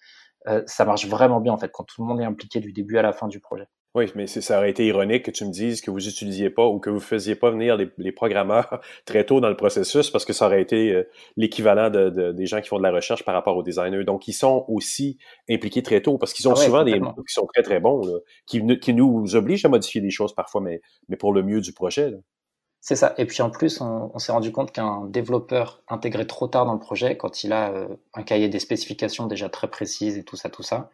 euh, ça marche vraiment bien en fait, quand tout le monde est impliqué du début à la fin du projet. Oui, mais ça aurait été ironique que tu me dises que vous n'utilisiez pas ou que vous faisiez pas venir les, programmeurs *laughs* très tôt dans le processus parce que ça aurait été euh, l'équivalent de, des gens qui font de la recherche par rapport aux designers. Donc, ils sont aussi impliqués très tôt parce qu'ils ont ah souvent des qui sont très, très bons, qui, qui, nous obligent à modifier des choses parfois, mais, mais pour le mieux du projet. C'est ça. Et puis en plus, on, s'est rendu compte qu'un développeur intégré trop tard dans le projet, quand il a euh, un cahier des spécifications déjà très précises et tout ça, tout ça,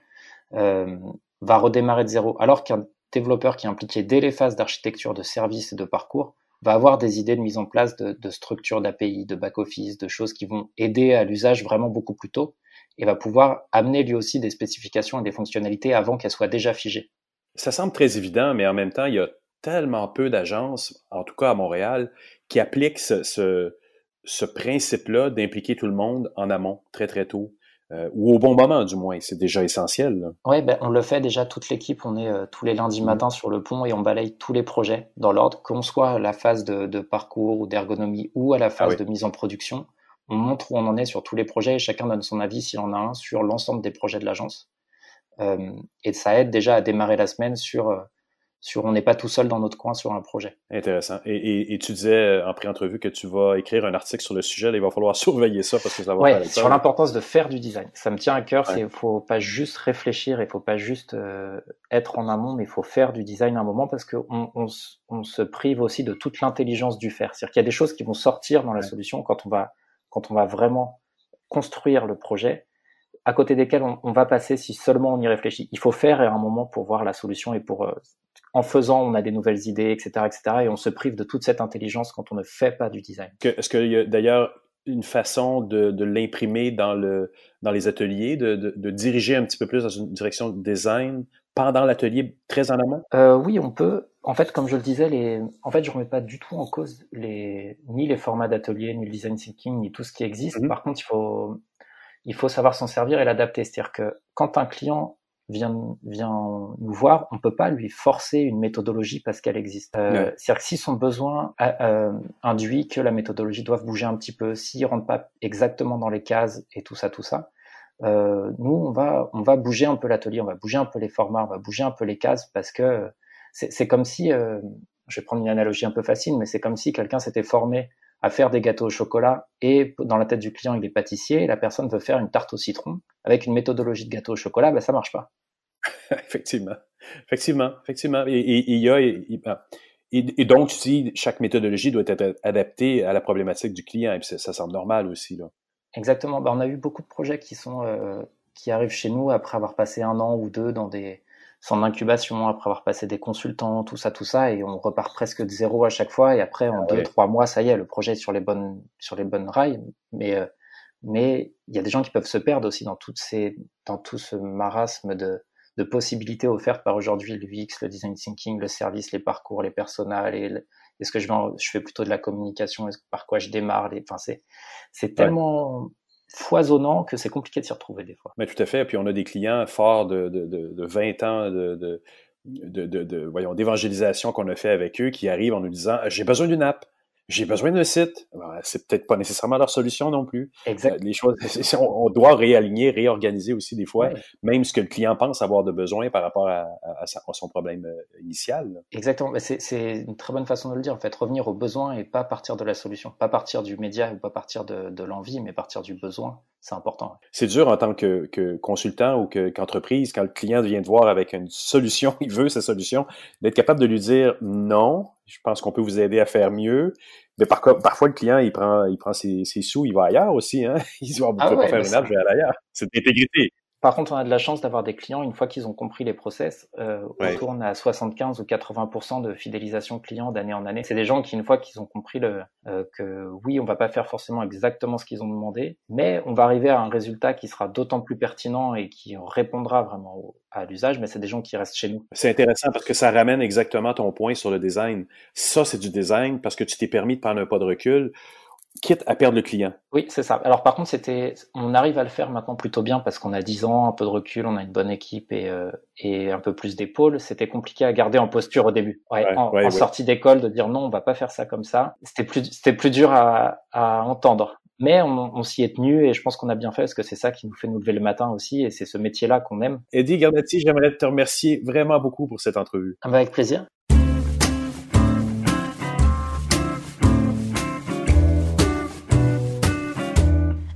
euh, va redémarrer de zéro. Alors qu'un développeur qui est impliqué dès les phases d'architecture, de service et de parcours va avoir des idées de mise en place de, structures d'API, de back-office, de choses qui vont aider à l'usage vraiment beaucoup plus tôt et va pouvoir amener lui aussi des spécifications et des fonctionnalités avant qu'elles soient déjà figées. Ça semble très évident, mais en même temps, il y a tellement peu d'agences, en tout cas à Montréal, qui appliquent ce principe-là d'impliquer tout le monde en amont, très très tôt. Euh, ou au bon moment du moins, c'est déjà essentiel. Oui, ben, on le fait déjà, toute l'équipe, on est euh, tous les lundis mm. matins sur le pont et on balaye tous les projets dans l'ordre, qu'on soit à la phase de, de parcours ou d'ergonomie ou à la phase ah de mise en production. On montre où on en est sur tous les projets et chacun donne son avis s'il en a un sur l'ensemble des projets de l'agence. Euh, et ça aide déjà à démarrer la semaine sur sur on n'est pas tout seul dans notre coin sur un projet. Intéressant. Et, tu disais euh, en pré-entrevue que tu vas écrire un article sur le sujet. il va falloir *laughs* surveiller ça parce que ça va ouais, sur l'importance de faire du design. Ça me tient à cœur. Il faut pas juste réfléchir, il faut pas juste euh, être en amont, mais il faut faire du design à un moment parce qu'on on, on, se prive aussi de toute l'intelligence du faire. C'est-à-dire qu'il y a des choses qui vont sortir dans la solution quand on va quand on va vraiment construire le projet à côté desquels on, on, va passer si seulement on y réfléchit. Il faut faire à un moment pour voir la solution et pour euh, en faisant, on a des nouvelles idées, etc., etc. Et on se prive de toute cette intelligence quand on ne fait pas du design. Est-ce qu'il y a d'ailleurs une façon de, de l'imprimer dans, le, dans les ateliers, de, de, de, diriger un petit peu plus dans une direction de design pendant l'atelier, très en amont? Euh, Oui, on peut. En fait, comme je le disais, les... en fait, je remets pas du tout en cause les... ni les formats d'atelier, ni le design thinking, ni tout ce qui existe. Mm-hmm. Par contre, il faut, il faut savoir s'en servir et l'adapter. C'est-à-dire que quand un client vient, vient nous voir, on peut pas lui forcer une méthodologie parce qu'elle existe. Euh, C'est-à-dire que si son besoin euh, induit que la méthodologie doit bouger un petit peu, s'il rentre pas exactement dans les cases et tout ça, tout ça, euh, nous on va on va bouger un peu l'atelier, on va bouger un peu les formats, on va bouger un peu les cases parce que c'est comme si, euh, je vais prendre une analogie un peu facile, mais c'est comme si quelqu'un s'était formé à faire des gâteaux au chocolat et dans la tête du client il est pâtissier et la personne veut faire une tarte au citron avec une méthodologie de gâteau au chocolat, ben ça marche pas. *laughs* effectivement, effectivement, effectivement. Et il y a, ben, Et, donc, si chaque méthodologie doit être adaptée à la problématique du client, et ça, ça semble normal aussi. Là. Exactement. Ben, on a eu beaucoup de projets qui sont euh, qui arrivent chez nous après avoir passé un an ou deux dans des centres d'incubation, après avoir passé des consultants, tout ça, tout ça, et on repart presque de zéro à chaque fois. Et après, en ah deux, trois mois, ça y est, le projet est sur les bonnes sur les bonnes rails. Mais euh, mais il y a des gens qui peuvent se perdre aussi dans toutes ces dans tout ce marasme de de possibilités offertes par aujourd'hui l'UX, le design thinking, le service, les parcours, les personnels, et est-ce que je, vais je fais plutôt de la communication, par quoi je démarre, les, enfin c'est c'est tellement foisonnant que c'est compliqué de s'y retrouver des fois. Mais tout à fait. Puis on a des clients forts de, de, de, de 20 ans de, de, de, voyons, d'évangélisation qu'on a fait avec eux qui arrivent en nous disant j'ai besoin d'une app j'ai besoin d'un site. C'est peut-être pas nécessairement leur solution non plus. Exact. Les choses, *laughs* on, doit réaligner, réorganiser aussi des fois, même ce que le client pense avoir de besoin par rapport à, son problème euh, initial. Exactement. C'est une très bonne façon de le dire. En fait, revenir au besoin et pas partir de la solution, pas partir du média ou pas partir de, de l'envie, mais partir du besoin. C'est important. C'est dur en tant que, que consultant ou qu'entreprise quand le client vient te voir avec une solution, *laughs* il veut sa solution, d'être capable de lui dire non je pense qu'on peut vous aider à faire mieux. Mais par, parfois, le client, il prend, il prend ses, sous, il va ailleurs aussi. Hein? *laughs* Il se dit, on ah pas faire une app, je vais aller ailleurs. C'est l'intégrité. Par contre, on a de la chance d'avoir des clients, une fois qu'ils ont compris les process, euh, on tourne à 75 ou 80% de fidélisation client d'année en année. C'est des gens qui, une fois qu'ils ont compris le, euh, que oui, on va pas faire forcément exactement ce qu'ils ont demandé, mais on va arriver à un résultat qui sera d'autant plus pertinent et qui répondra vraiment à l'usage, mais c'est des gens qui restent chez nous. C'est intéressant parce que ça ramène exactement ton point sur le design. Ça, c'est du design parce que tu t'es permis de prendre un pas de recul quitte à perdre le client. Oui, c'est ça. Alors par contre, c'était, on arrive à le faire maintenant plutôt bien parce qu'on a 10 ans, un peu de recul, on a une bonne équipe et, euh, et un peu plus d'épaules. C'était compliqué à garder en posture au début. Ouais, en, sortie d'école, de dire non, on va pas faire ça comme ça. C'était plus, c'était plus dur à, à entendre. Mais on, on s'y est tenu et je pense qu'on a bien fait parce que c'est ça qui nous fait nous lever le matin aussi et c'est ce métier-là qu'on aime. Eddie Garnati, j'aimerais te remercier vraiment beaucoup pour cette entrevue. Ah bah, avec plaisir.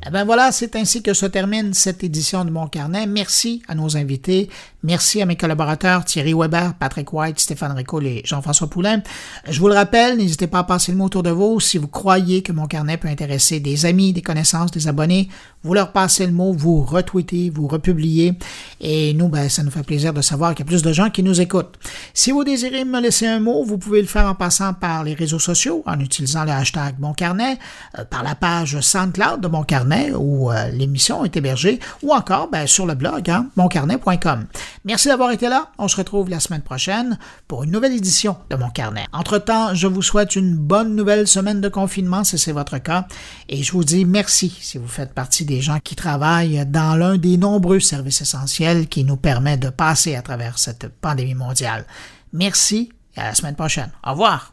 Eh ben voilà, c'est ainsi que se termine cette édition de Mon Carnet. Merci à nos invités. Merci à mes collaborateurs Thierry Weber, Patrick White, Stéphane Rico et Jean-François Poulain. Je vous le rappelle, n'hésitez pas à passer le mot autour de vous. Si vous croyez que Mon Carnet peut intéresser des amis, des connaissances, des abonnés, vous leur passez le mot, vous retweetez, vous republiez. Et nous, ben, ça nous fait plaisir de savoir qu'il y a plus de gens qui nous écoutent. Si vous désirez me laisser un mot, vous pouvez le faire en passant par les réseaux sociaux, en utilisant le hashtag Mon Carnet, euh, par la page SoundCloud de Mon Carnet où euh, l'émission est hébergée, ou encore ben, sur le blog hein, moncarnet.com. Merci d'avoir été là. On se retrouve la semaine prochaine pour une nouvelle édition de Mon Carnet. Entre-temps, je vous souhaite une bonne nouvelle semaine de confinement si c'est votre cas, et je vous dis merci si vous faites partie des gens qui travaillent dans l'un des nombreux services essentiels qui nous permet de passer à travers cette pandémie mondiale. Merci et à la semaine prochaine. Au revoir.